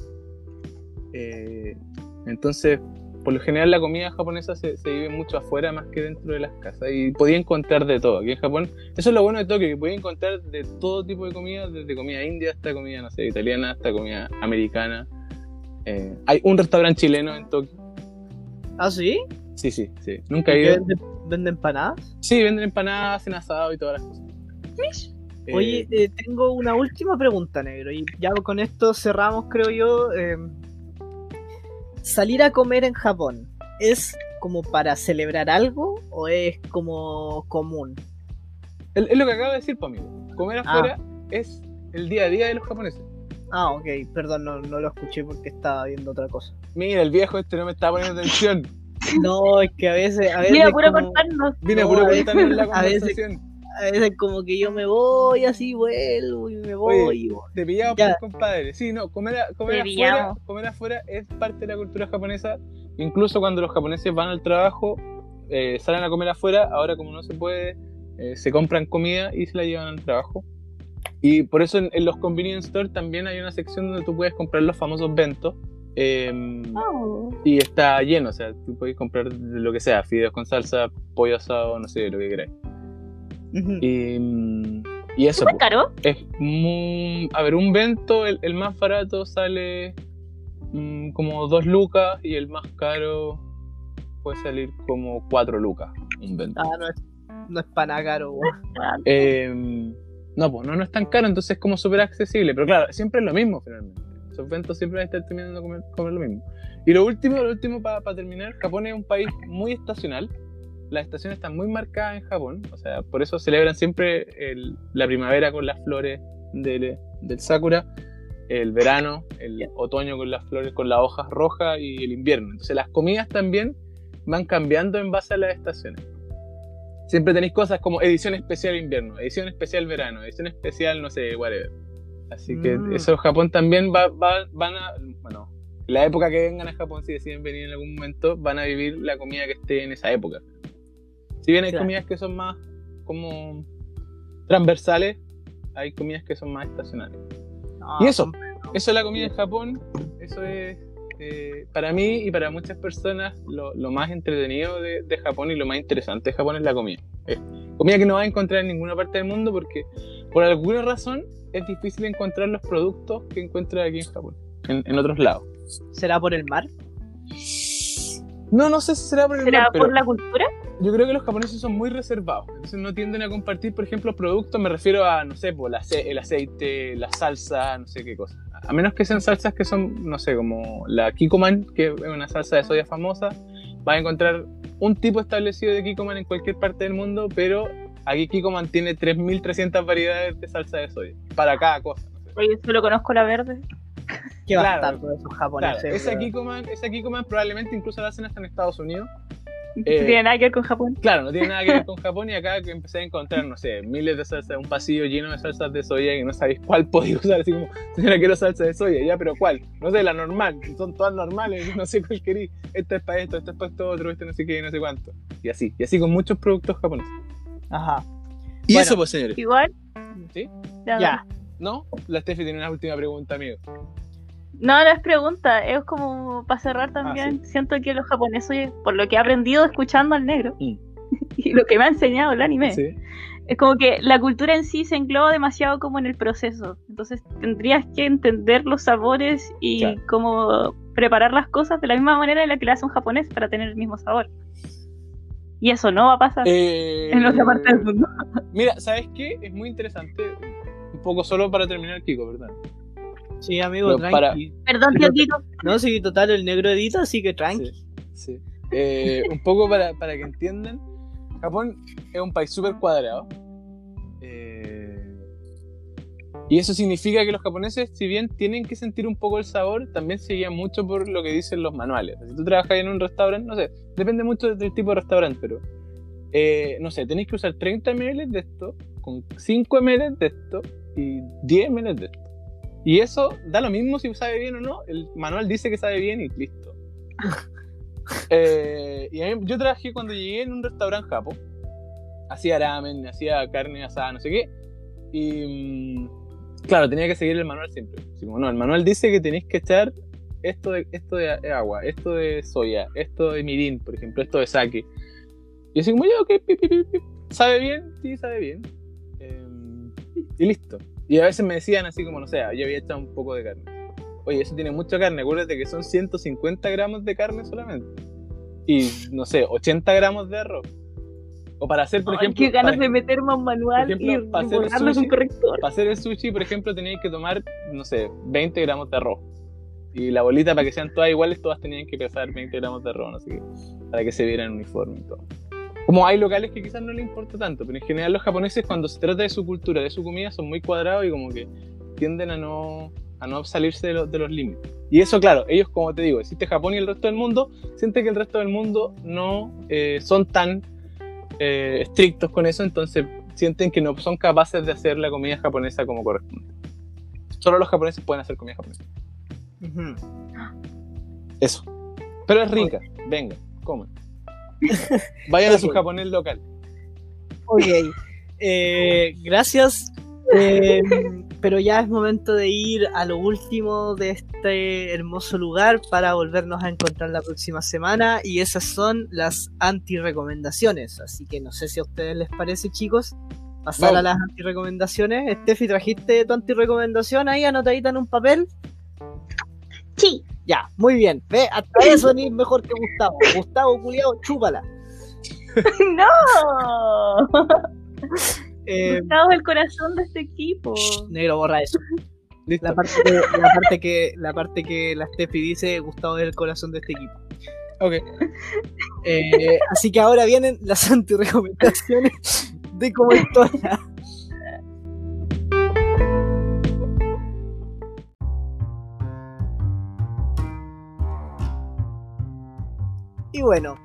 Eh, entonces, por lo general la comida japonesa se, se vive mucho afuera más que dentro de las casas y podía encontrar de todo. Aquí en Japón, eso es lo bueno de Tokio, que podía encontrar de todo tipo de comida, desde comida india hasta comida, no sé, italiana, hasta comida americana. Eh, hay un restaurante chileno en Tokio. ¿Ah, sí? Sí, sí, sí. Nunca he ¿Que ido. ¿Venden, venden empanadas? Sí, venden empanadas, hacen asado y todas las cosas. Eh, Oye, eh, tengo una última pregunta, negro. Y ya con esto cerramos, creo yo. ¿Salir a comer en Japón es como para celebrar algo o es como común? es, lo que acabo de decir, amigo. Comer Ah. afuera es el día a día de los japoneses. Ah, ok, perdón, no, no lo escuché porque estaba viendo otra cosa. Mira, el viejo este no me está poniendo atención. No, es que a veces. A veces Mira, puro como, cortarnos. Vine a No, puro la a veces- conversación. A veces como que yo me voy así, vuelvo y me voy. Oye, y voy. Te pillamos compadre. Sí, no, comer, a- comer afuera, comer afuera es parte de la cultura japonesa. Incluso cuando los japoneses van al trabajo, eh, salen a comer afuera, ahora como no se puede, eh, se compran comida y se la llevan al trabajo. Y por eso en, en los convenience stores también hay una sección donde tú puedes comprar los famosos bentos. eh, Oh. y está lleno, o sea, tú puedes comprar lo que sea, fideos con salsa, pollo asado, no sé, lo que queráis. Ujú. Y, y eso, ¿Es caro? es muy... A ver, un bento, el, el más barato sale mm, como 2 lucas y el más caro puede salir como 4 lucas, un bento. Ah, no es, no es para nada caro. Eh, no, pues no, no es tan caro, entonces es como súper accesible, pero claro, siempre es lo mismo finalmente. Esos ventos siempre van a estar terminando de comer, comer lo mismo. Y lo último, lo último para terminar, Japón es un país muy estacional. Las estaciones están muy marcadas en Japón, o sea, por eso celebran siempre el- la primavera con las flores del, del sakura, el verano, el otoño con las flores, con las hojas rojas y el invierno. Entonces las comidas también van cambiando en base a las estaciones. Siempre tenéis cosas como edición especial invierno, edición especial verano, edición especial, no sé, whatever. Así que Mm. eso Japón también va, va- van a, bueno, la época que vengan a Japón, si deciden venir en algún momento, van a vivir la comida que esté en esa época. Si bien hay Claro. comidas que son más como transversales, hay comidas que son más estacionales. No, Y eso, eso es la comida en Japón, eso es eh, para mí y para muchas personas lo, lo más entretenido de, de Japón y lo más interesante de Japón es la comida. Es comida que no vas a encontrar en ninguna parte del mundo porque por alguna razón es difícil encontrar los productos que encuentras aquí en Japón, en, en otros lados. ¿Será por el mar? No, no sé si será por el ¿Será mar, pero por la cultura? Yo creo que los japoneses son muy reservados. Entonces no tienden a compartir, por ejemplo, productos. Me refiero a, no sé, por el aceite, la salsa, no sé qué cosa. A menos que sean salsas que son, no sé, como la Kikoman, que es una salsa de soya famosa. Vas a encontrar un tipo establecido de Kikoman en cualquier parte del mundo, pero aquí Kikoman tiene 3.300 variedades de salsa de soya para cada cosa. Oye, solo conozco la verde. ¿Qué Claro. estar con esos Claro, japoneses? esa weón? Kikoman, esa Kikoman probablemente incluso la hacen hasta en Estados Unidos. No Eh, tiene nada que ver con Japón. Claro, no tiene nada que ver con Japón y acá que empecé a encontrar, no sé, miles de salsas, un pasillo lleno de salsas de soya y no sabéis cuál podéis usar, así como, señora, quiero salsa de soya, ya, pero ¿cuál? No sé, la normal, son todas normales, no sé cuál querí, esta es para esto, esta es para esto otro, este no sé qué, no sé cuánto. Y así, y así con muchos productos japoneses. Ajá. Y Bueno. eso, pues, señores. Igual. ¿Sí? Ya. Ya. ¿No? La Steffi tiene una última pregunta, amigo. No, no es pregunta, es como para cerrar también. Siento que los japoneses, por lo que he aprendido escuchando al negro Mm. y lo que me ha enseñado el anime, Sí. es como que la cultura en sí se engloba demasiado como en el proceso. Entonces tendrías que entender los sabores y Claro. cómo preparar las cosas de la misma manera en la que lo hace un japonés para tener el mismo sabor. Y eso no va a pasar Eh, en otra parte del mundo. Mira, ¿sabes qué? Es muy interesante. Un poco solo para terminar, Kiko, ¿verdad? Sí, amigo, para- tranqui. Perdón, tío. No, sí, total, el negro edita, así que tranqui. Sí, sí. Eh, un poco para, para que entiendan, Japón es un país súper cuadrado. Eh, y eso significa que los japoneses, si bien tienen que sentir un poco el sabor, también se guían mucho por lo que dicen los manuales. Si tú trabajas en un restaurante, no sé, depende mucho del tipo de restaurante, pero eh, no sé, tenéis que usar 30 ml de esto, con 5 ml de esto y 10 ml de esto. Y eso da lo mismo si sabe bien o no, el manual dice que sabe bien y listo. Eh, y mí- yo trabajé cuando llegué en un restaurante japo. Hacía ramen, hacía carne asada, no sé qué. Y mm, claro, tenía que seguir el manual siempre. Así como, no, el manual dice que tenéis que echar esto de, esto de agua, esto de soya, esto de mirin, por ejemplo, esto de sake. Y así como, ya, ok. ¿sabe bien? Sí, sabe bien. Eh, y listo. Y a veces me decían así como, no sé, yo había echado un poco de carne. Oye, eso tiene mucha carne, acuérdate que son 150 gramos de carne solamente. Y, no sé, 80 gramos de arroz. O para hacer, por Ay, ejemplo, qué ganas para, de meterme a un manual ejemplo, y para hacer con corrector. para hacer el sushi, por ejemplo, teníais que tomar, no sé, 20 gramos de arroz. Y la bolita, para que sean todas iguales, todas tenían que pesar 20 gramos de arroz, no sé qué, para que se vieran uniforme y todo. Como hay locales que quizás no les importa tanto, pero en general los japoneses cuando se trata de su cultura, de su comida, son muy cuadrados y como que tienden a no, a no salirse de, los- de los límites. Y eso, claro, ellos, como te digo, existe Japón y el resto del mundo, sienten que el resto del mundo no eh, son tan eh, estrictos con eso, entonces sienten que no son capaces de hacer la comida japonesa como corresponde. Solo los japoneses pueden hacer comida japonesa. Ujú. Eso. Pero es rica. Venga, coman. Vayan a su japonés local. Ok. Eh, gracias. Eh, pero ya es momento de ir a lo último de este hermoso lugar para volvernos a encontrar la próxima semana. Y esas son las anti-recomendaciones. Así que no sé si a ustedes les parece, chicos. Pasar a las anti-recomendaciones. Steffi, ¿trajiste tu anti-recomendación ahí anotadita en un papel? Sí. Ya, muy bien. Ve, hasta eso ni mejor que Gustavo. Gustavo, culiao, chúpala. ¡No! Eh, Gustavo es el corazón de este equipo. negro, borra eso. Listo. La parte, que, la parte que la parte que la Steffi dice Gustavo es el corazón de este equipo. Ok. Eh, así que ahora vienen las anti-recomendaciones de como Y bueno,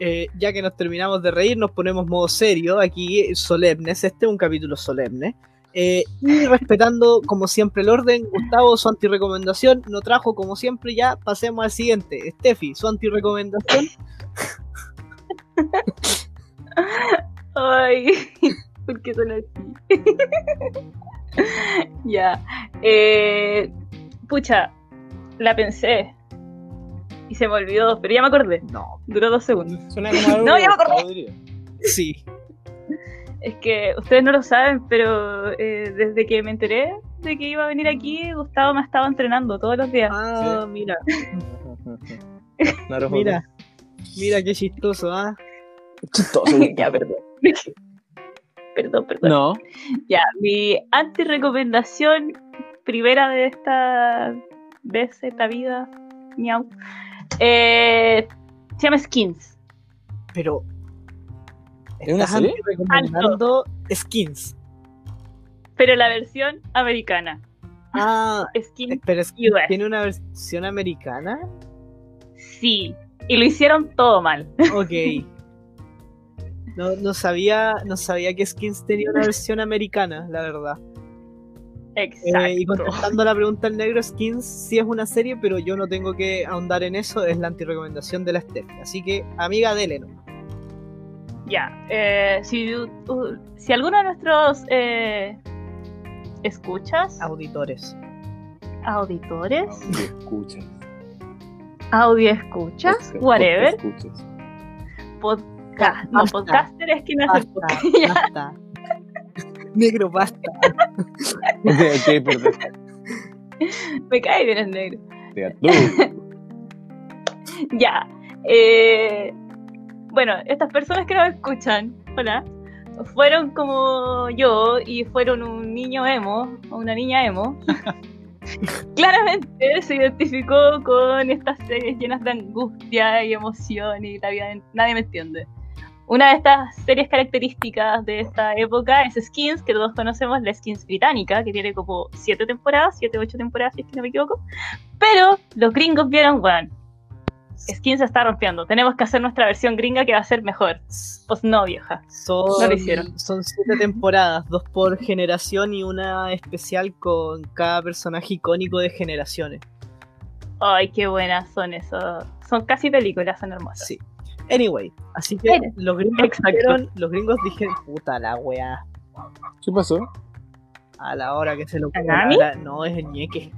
eh, ya que nos terminamos de reír, nos ponemos modo serio, aquí solemnes, este es un capítulo solemne. Eh, y respetando como siempre el orden, Gustavo, su antirecomendación no trajo como siempre, ya pasemos al siguiente. Steffi, su antirecomendación. Ay, ¿por qué son así? ya. Eh, pucha, la pensé. Y se me olvidó, pero ya me acordé. No, Duró dos segundos. Suena como algo No, ya me acordé. Sí. Es que ustedes no lo saben, pero eh, desde que me enteré de que iba a venir aquí, Gustavo me ha estado entrenando todos los días. Ah, mira, mira, mira qué chistoso, ¿ah? Chistoso. ya, perdón. perdón, perdón. No. Ya, mi anti-recomendación primera de esta vez, esta vida, miau, eh, se llama Skins. Pero. ¿Es una serie? recomendando skins. Pero la versión americana. Ah, Skins, pero es US. tiene una versión americana. sí. Y lo hicieron todo mal. Ok. No, no sabía, no sabía que Skins tenía una versión americana, la verdad. Exacto. Eh, y contestando la pregunta al negro, Skins sí es una serie, pero yo no tengo que ahondar en eso, es la antirecomendación de la Steph. Así que, amiga, dele nomás. Ya, eh, si, uh, si alguno de nuestros eh, escuchas Auditores. auditores, Audio escuchas. audio escuchas, Podcast- whatever, podcast escuchas. podcast. No, podcaster es que no es el Basta, podcast. basta. Negro, basta. Ok, perdón. Me cae bien el negro. Ya, eh, bueno, estas personas que nos escuchan, hola, fueron como yo y fueron un niño emo o una niña emo. Claramente se identificó con estas series llenas de angustia y emoción y la vida nadie me entiende. Una de estas series características de esta época es Skins, que todos conocemos, la Skins británica, que tiene como 7 temporadas, 7 8 temporadas, si es que no me equivoco. Pero los gringos vieron, bueno, Skins se está rompiendo. Tenemos que hacer nuestra versión gringa que va a ser mejor. Pues no, vieja. Son, No lo hicieron. son siete temporadas, dos por generación y una especial con cada personaje icónico de generaciones. Ay, qué buenas son esos. Son casi películas, son hermosas. Sí. Anyway, así que los gringos dijeron, los gringos dijeron, puta la wea, ¿Qué pasó? a la hora que se lo ladra- No, es el ñeque.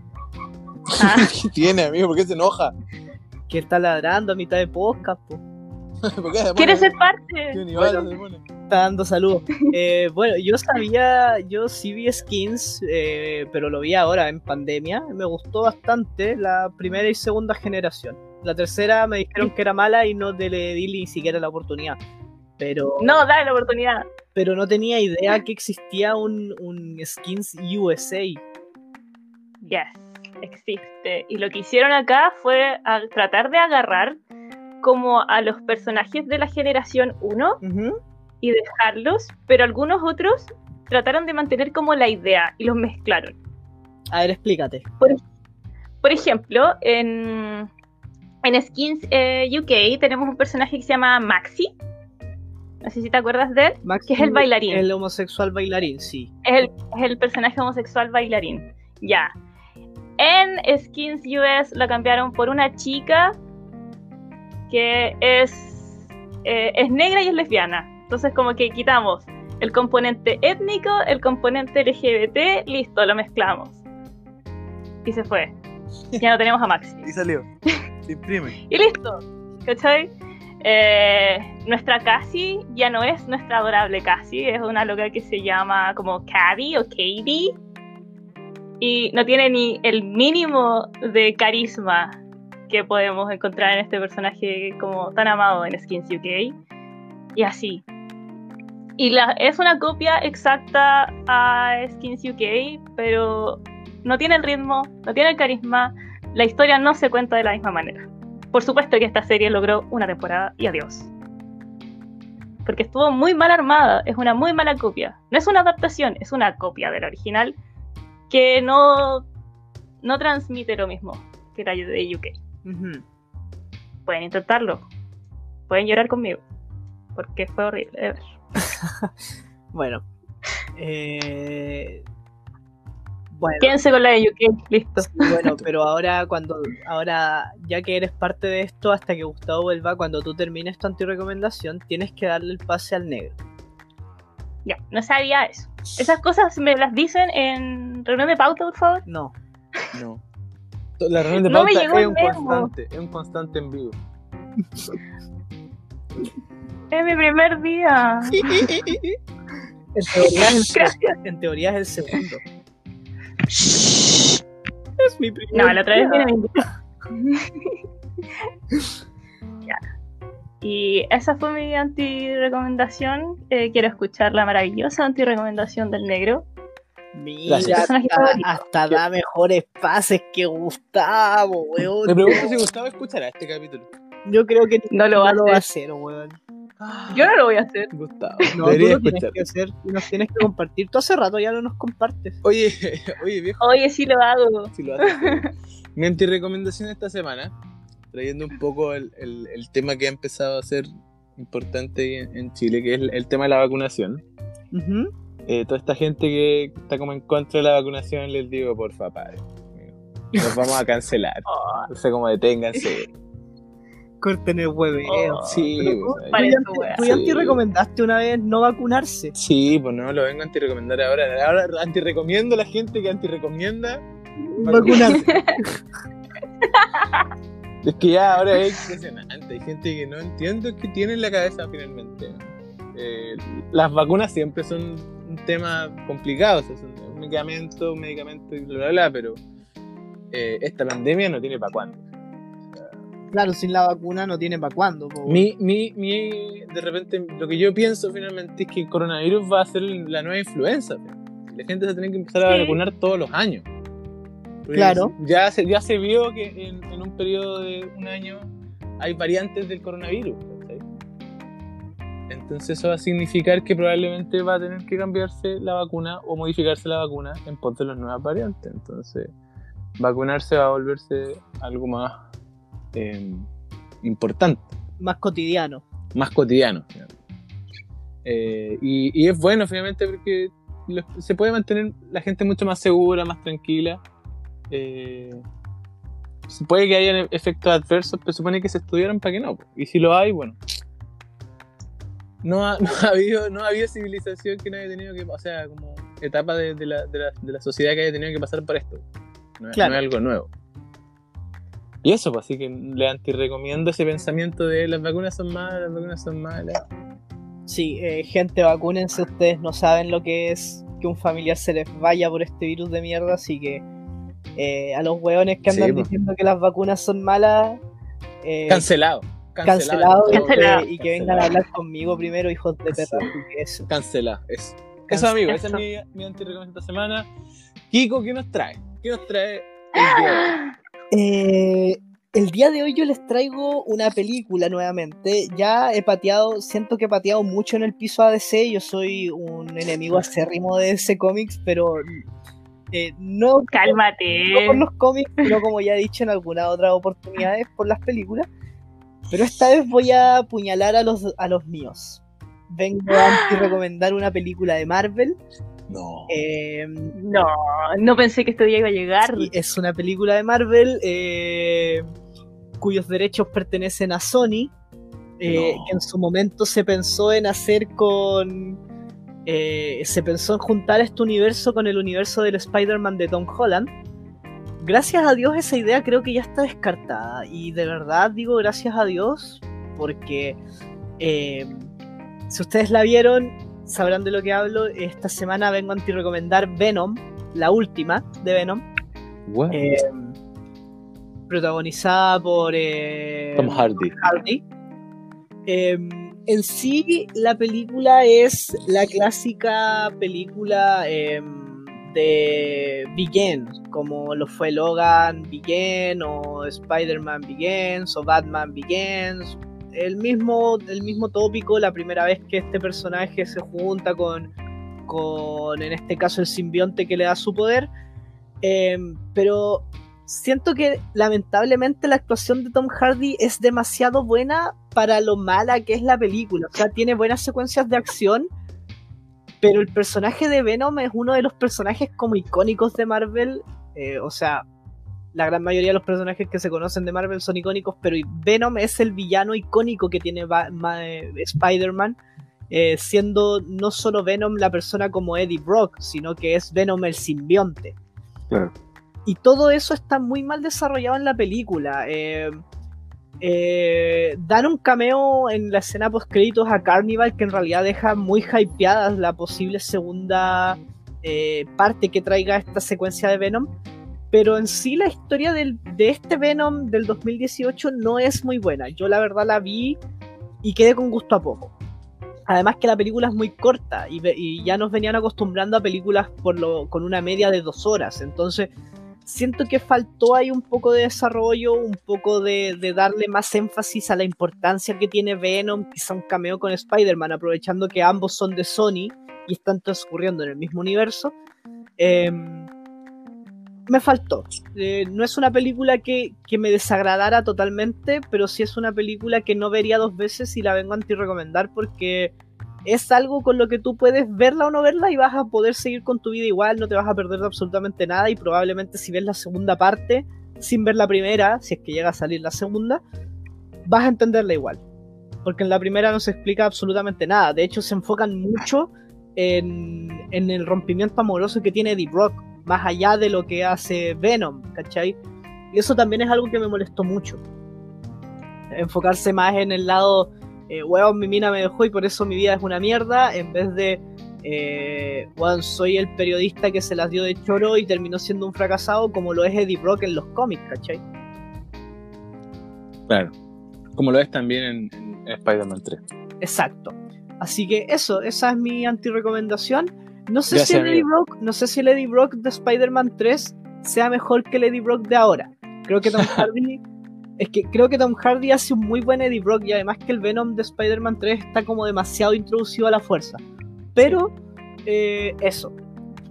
Ah, ¿Qué tiene, amigo? ¿Por qué se enoja? Que está ladrando a mitad de podcast, po. ¿Por qué se ¿Quieres ser parte? Bueno. Está dando saludos. Eh, bueno, yo sabía, yo sí vi skins, eh, pero lo vi ahora en pandemia. Me gustó bastante la primera y segunda generación. La tercera me dijeron que era mala y no le di ni siquiera la oportunidad. Pero No, dale la oportunidad. pero no tenía idea que existía un, un Skins USA. Yes, existe. Y lo que hicieron acá fue a- tratar de agarrar como a los personajes de la generación 1 Ujú. y dejarlos, pero algunos otros trataron de mantener como la idea y los mezclaron. A ver, explícate. Por ejemplo, en, en Skins eh, UK tenemos un personaje que se llama Maxi. No sé si te acuerdas de él. Max Que es el bailarín. El homosexual bailarín, sí. Es el, es el personaje homosexual bailarín. Ya. En Skins US lo cambiaron por una chica que es, eh, es negra y es lesbiana. Entonces como que quitamos el componente étnico, el componente LGBT, listo, lo mezclamos. Y se fue. Ya no tenemos a Maxi. Y salió. Se imprime. Y listo. ¿Cachai? Eh, nuestra Cassie ya no es nuestra adorable Cassie, es una loca que se llama como Caddy o Katie. Y no tiene ni el mínimo de carisma que podemos encontrar en este personaje como tan amado en Skins UK. Y así. Y la, es una copia exacta a Skins UK, pero no tiene el ritmo, no tiene el carisma, la historia no se cuenta de la misma manera. Por supuesto que esta serie logró una temporada y adiós. Porque estuvo muy mal armada, es una muy mala copia. No es una adaptación, es una copia del original que no, no transmite lo mismo que la de UK. Pueden intentarlo, pueden llorar conmigo, porque fue horrible de ver. Bueno. Eh, bueno. Quédense con la de UK, listo. Bueno, pero ahora cuando ahora ya que eres parte de esto hasta que Gustavo vuelva, cuando tú termines tu antirecomendación, tienes que darle el pase al negro. Ya, no sabía eso. Esas cosas me las dicen en reunión de pauta, por favor. No. No. La reunión de No pauta llegó es un memo. constante, es un constante en vivo. Es mi primer día. En teoría es el, Gracias. en teoría es el segundo. Es mi primer No, la otra vez vino mi Ya. Y esa fue mi anti-recomendación. Eh, quiero escuchar la maravillosa anti-recomendación del negro. Mira, hasta, da mejores pases que Gustavo, weón. Me pregunto si Gustavo escuchará este capítulo. Yo creo que No lo va a no lo va a hacer. hacer, weón. Yo no lo voy a hacer. Gustavo. No, tú Debería lo tienes que hacer y nos tienes que compartir. Tú hace rato ya no nos compartes. Oye, oye, viejo. Oye, sí lo hago. si lo haces. Mi antirecomendación esta semana, trayendo un poco el, el- el tema que ha empezado a ser importante en, en Chile, que es el, el tema de la vacunación. Ujú. Eh, toda esta gente que está como en contra de la vacunación, les digo, porfa, padre. Nos vamos a cancelar. Oh, O sea, como deténganse. Corten el hueveo. Oh. Sí, pues. Tú ya- Parece tú ya Sí. te recomendaste una vez no vacunarse. Sí, pues no, lo vengo a antirecomendar ahora. Ahora antirecomiendo a la gente que antirecomienda Vacunarse. Es que ya ahora es impresionante. Hay gente que no entiendo qué tiene en la cabeza finalmente. Eh, las vacunas siempre son un tema complicado. O sea, son un medicamento, un medicamento y bla, bla, bla, pero eh, esta pandemia no tiene para cuándo. Claro, sin la vacuna no tiene para cuándo. Mi, mi, mi, de repente, lo que yo pienso finalmente es que el coronavirus va a ser la nueva influenza. La gente se tiene que empezar a Sí. vacunar todos los años. Claro. Ya se, ya se vio que en, en un periodo de un año hay variantes del coronavirus. Entonces eso va a significar que probablemente va a tener que cambiarse la vacuna o modificarse la vacuna en pos de las nuevas variantes. Entonces vacunarse va a volverse algo más eh, importante Más cotidiano. más cotidiano. Eh, y, y es bueno, finalmente, porque lo- se puede mantener la gente mucho más segura, más tranquila. Eh, se puede que haya efectos adversos, pero supone que se estudiaron para que no. Y si lo hay, bueno. No ha, no ha habido, no ha habido civilización que no haya tenido que, o sea, como etapa de, de la, de, la, de la sociedad que haya tenido que pasar por esto. No, Claro. no es algo nuevo. Y eso, pues, así que le antirrecomiendo ese pensamiento de las vacunas son malas, las vacunas son malas. Sí, eh, gente, vacúnense. Ustedes no saben lo que es que un familiar se les vaya por este virus de mierda. Así que eh, a los hueones que andan po. diciendo que las vacunas son malas, eh, Cancelado. cancelado, Cancelado. y que- Cancelado. y que vengan a hablar conmigo primero, hijos de perra. Eso. Cancelado. Eso. Eso, amigo. Esa es mi, mi antirrecomendación esta semana. Kiko, ¿qué nos trae? ¿Qué nos trae el día? Eh, el día de hoy yo les traigo una película nuevamente. Ya he pateado, siento que he pateado mucho en el piso ADC. Yo soy un enemigo acérrimo de DC Comics, pero eh, no, no Cálmate. por los cómics, sino como ya he dicho en algunas otras oportunidades por las películas. Pero esta vez voy a apuñalar a los, a los míos. Vengo a recomendar una película de Marvel. No. eh, No, no pensé que este día iba a llegar. es una película de Marvel eh, cuyos derechos pertenecen a Sony. eh, No. que en su momento se pensó en hacer con. eh, se pensó en juntar este universo con el universo del Spider-Man de Tom Holland. Gracias a Dios esa idea creo que ya está descartada. Y de verdad digo gracias a Dios porque eh, si ustedes la vieron sabrán de lo que hablo. Esta semana vengo a recomendar Venom, la última de Venom. Eh, protagonizada por eh, Tom Hardy. Hardy. Eh, en sí, la película es la clásica película de Begin, como lo fue Logan Begin, o Spider-Man Begins, o Batman Begins. El mismo, el mismo tópico, la primera vez que este personaje se junta con, con en este caso, el simbionte que le da su poder. Eh, pero siento que lamentablemente la actuación de Tom Hardy es demasiado buena para lo mala que es la película. O sea, tiene buenas secuencias de acción, pero el personaje de Venom es uno de los personajes como icónicos de Marvel. Eh, o sea, la gran mayoría de los personajes que se conocen de Marvel son icónicos, pero Venom es el villano icónico que tiene eh, Spider-Man. eh, siendo no solo Venom la persona como Eddie Brock, sino que es Venom el simbionte. Claro. Y todo eso está muy mal desarrollado en la película. Eh, eh, dan un cameo en la escena post créditos a Carnival que en realidad deja muy hypeadas la posible segunda eh, parte que traiga esta secuencia de Venom. Pero en sí la historia del- de este Venom del 2018 no es muy buena. Yo la verdad la vi y quedé con gusto a poco. Además que la película es muy corta y, ya nos venían acostumbrando a películas por lo, con una media de dos horas. Entonces siento que faltó ahí un poco de desarrollo, un poco de, de darle más énfasis a la importancia que tiene Venom, quizá un cameo con Spider-Man, aprovechando que ambos son de Sony y están transcurriendo en el mismo universo. Eh, me faltó. Eh, no es una película que, que me desagradara totalmente, pero sí es una película que no vería dos veces y la vengo a anti-recomendar porque es algo con lo que tú puedes verla o no verla y vas a poder seguir con tu vida igual, no te vas a perder de absolutamente nada y probablemente si ves la segunda parte sin ver la primera, si es que llega a salir la segunda, vas a entenderla igual. Porque en la primera no se explica absolutamente nada. De hecho, se enfocan mucho en, en el rompimiento amoroso que tiene Eddie Brock más allá de lo que hace Venom, ¿cachai? Y eso también es algo que me molestó mucho. Enfocarse más en el lado, eh, weón, mi mina me dejó y por eso mi vida es una mierda, en vez de, eh, weón, soy el periodista que se las dio de choro y terminó siendo un fracasado como lo es Eddie Brock en los cómics, ¿cachai? Claro. Como lo es también en, en Spider-Man 3. Exacto. Así que eso, esa es mi anti-recomendación. No sé Gracias, si el Eddie. Brock, no sé si el Eddie Brock de Spider-Man 3 sea mejor que el Eddie Brock de ahora. Creo que Tom Hardy es que creo que Tom Hardy hace un muy buen Eddie Brock y además que el Venom de Spider-Man 3 está como demasiado introducido a la fuerza. Pero eh, eso.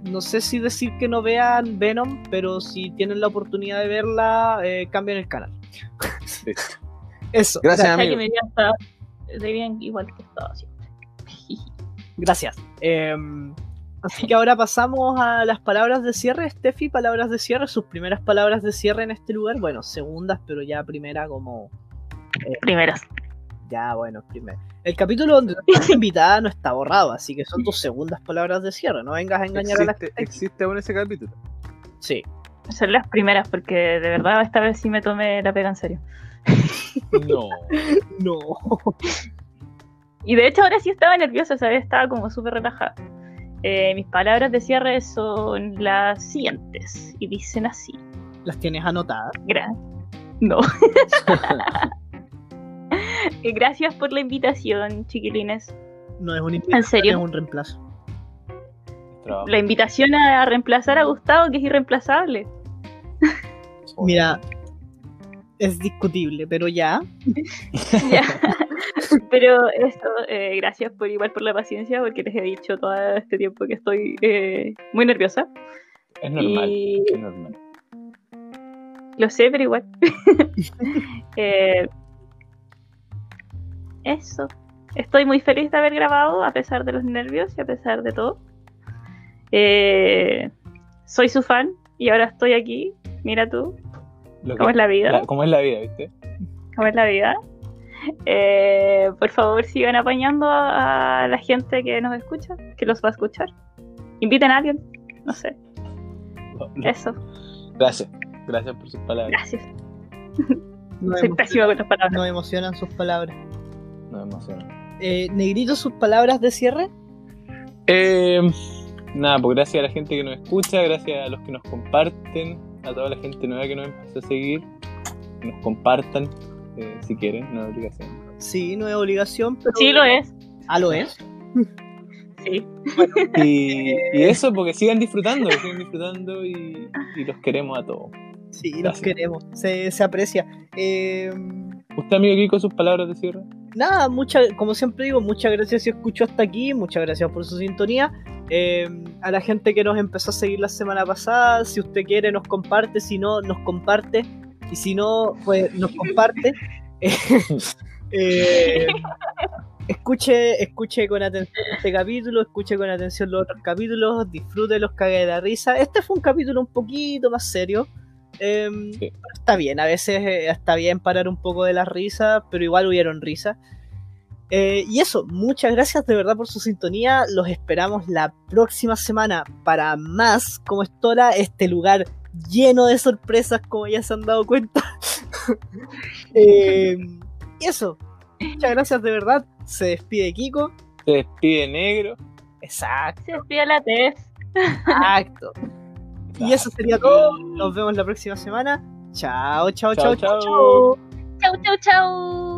No sé si decir que no vean Venom, pero si tienen la oportunidad de verla, eh, cambien el canal. Eso. Gracias, que amigo. de bien igual que estaba siempre. Gracias. Eh, así que ahora pasamos a las palabras de cierre. Steffi, palabras de cierre, sus primeras palabras de cierre en este lugar. Bueno, segundas, pero ya primera como... Primeras. Ya, bueno, primera. El capítulo donde tú estás invitada no está borrado, así que son tus segundas palabras de cierre. No vengas a engañar a la ¿Existe, gente. ¿Existe aún ese capítulo? Sí. Son las primeras, porque de verdad esta vez sí me tomé la pega en serio. No. No. Y de hecho ahora sí estaba nerviosa, ¿sabes? Estaba como súper relajada. Eh, mis palabras de cierre son las siguientes y dicen así. Las tienes anotadas. Gra- no. Gracias por la invitación, chiquilines. No es un invitación, ¿En serio? es un reemplazo. La invitación a reemplazar a Gustavo, que es irreemplazable. Mira, es discutible, pero ya. Ya. Pero esto, eh, gracias por igual por la paciencia, porque les he dicho todo este tiempo que estoy eh, muy nerviosa. Es normal. Y Es normal. lo sé, pero igual. Eh, eso. Estoy muy feliz de haber grabado, a pesar de los nervios y a pesar de todo. Eh, soy su fan y ahora estoy aquí. Mira tú, Lo cómo que- es la vida. la- ¿Cómo es la vida, viste? ¿Cómo es la vida? Eh, por favor, sigan apañando a, a la gente que nos escucha, que los va a escuchar. Inviten a alguien, no sé, eso. Gracias. Gracias por sus palabras. Gracias. No, Soy pésima con las palabras. no emocionan sus palabras. No me emociona. Eh, Negrito, sus palabras de cierre. Eh, nada, pues gracias a la gente que nos escucha, gracias a los que nos comparten, a toda la gente nueva que nos empezó a seguir, que nos compartan eh, si quieren, no es obligación. Sí, no es obligación, pero. Sí, lo es. Ah, lo es. Sí. Y, y eso, porque sigan disfrutando, sigan disfrutando y, y los queremos a todos. Sí, los queremos. Se, se aprecia. Eh, ¿Usted, amigo Kiko, sus palabras de cierre? nada, mucha, como siempre digo, muchas gracias si escuchó hasta aquí, muchas gracias por su sintonía. Eh, a la gente que nos empezó a seguir la semana pasada, si usted quiere nos comparte, si no, nos comparte, y si no, pues nos comparte. Eh, escuche, escuche con atención este capítulo, escuche con atención los otros capítulos, disfrute los cague de la risa. Este fue un capítulo un poquito más serio. Eh, Sí. pero Está bien, a veces eh, está bien parar un poco de las risas, pero igual hubieron risas. Eh, y eso, muchas gracias de verdad por su sintonía. Los esperamos la próxima semana para más como Estola, este lugar lleno de sorpresas, como ya se han dado cuenta. Eh, y eso, muchas gracias de verdad. Se despide Kiko. Se despide negro. Exacto, Se despide la tez. exacto. Y eso sería todo. Nos vemos la próxima semana. Chao, chao, chao, Chao, chao. chao. chao. Chau, chau, chau.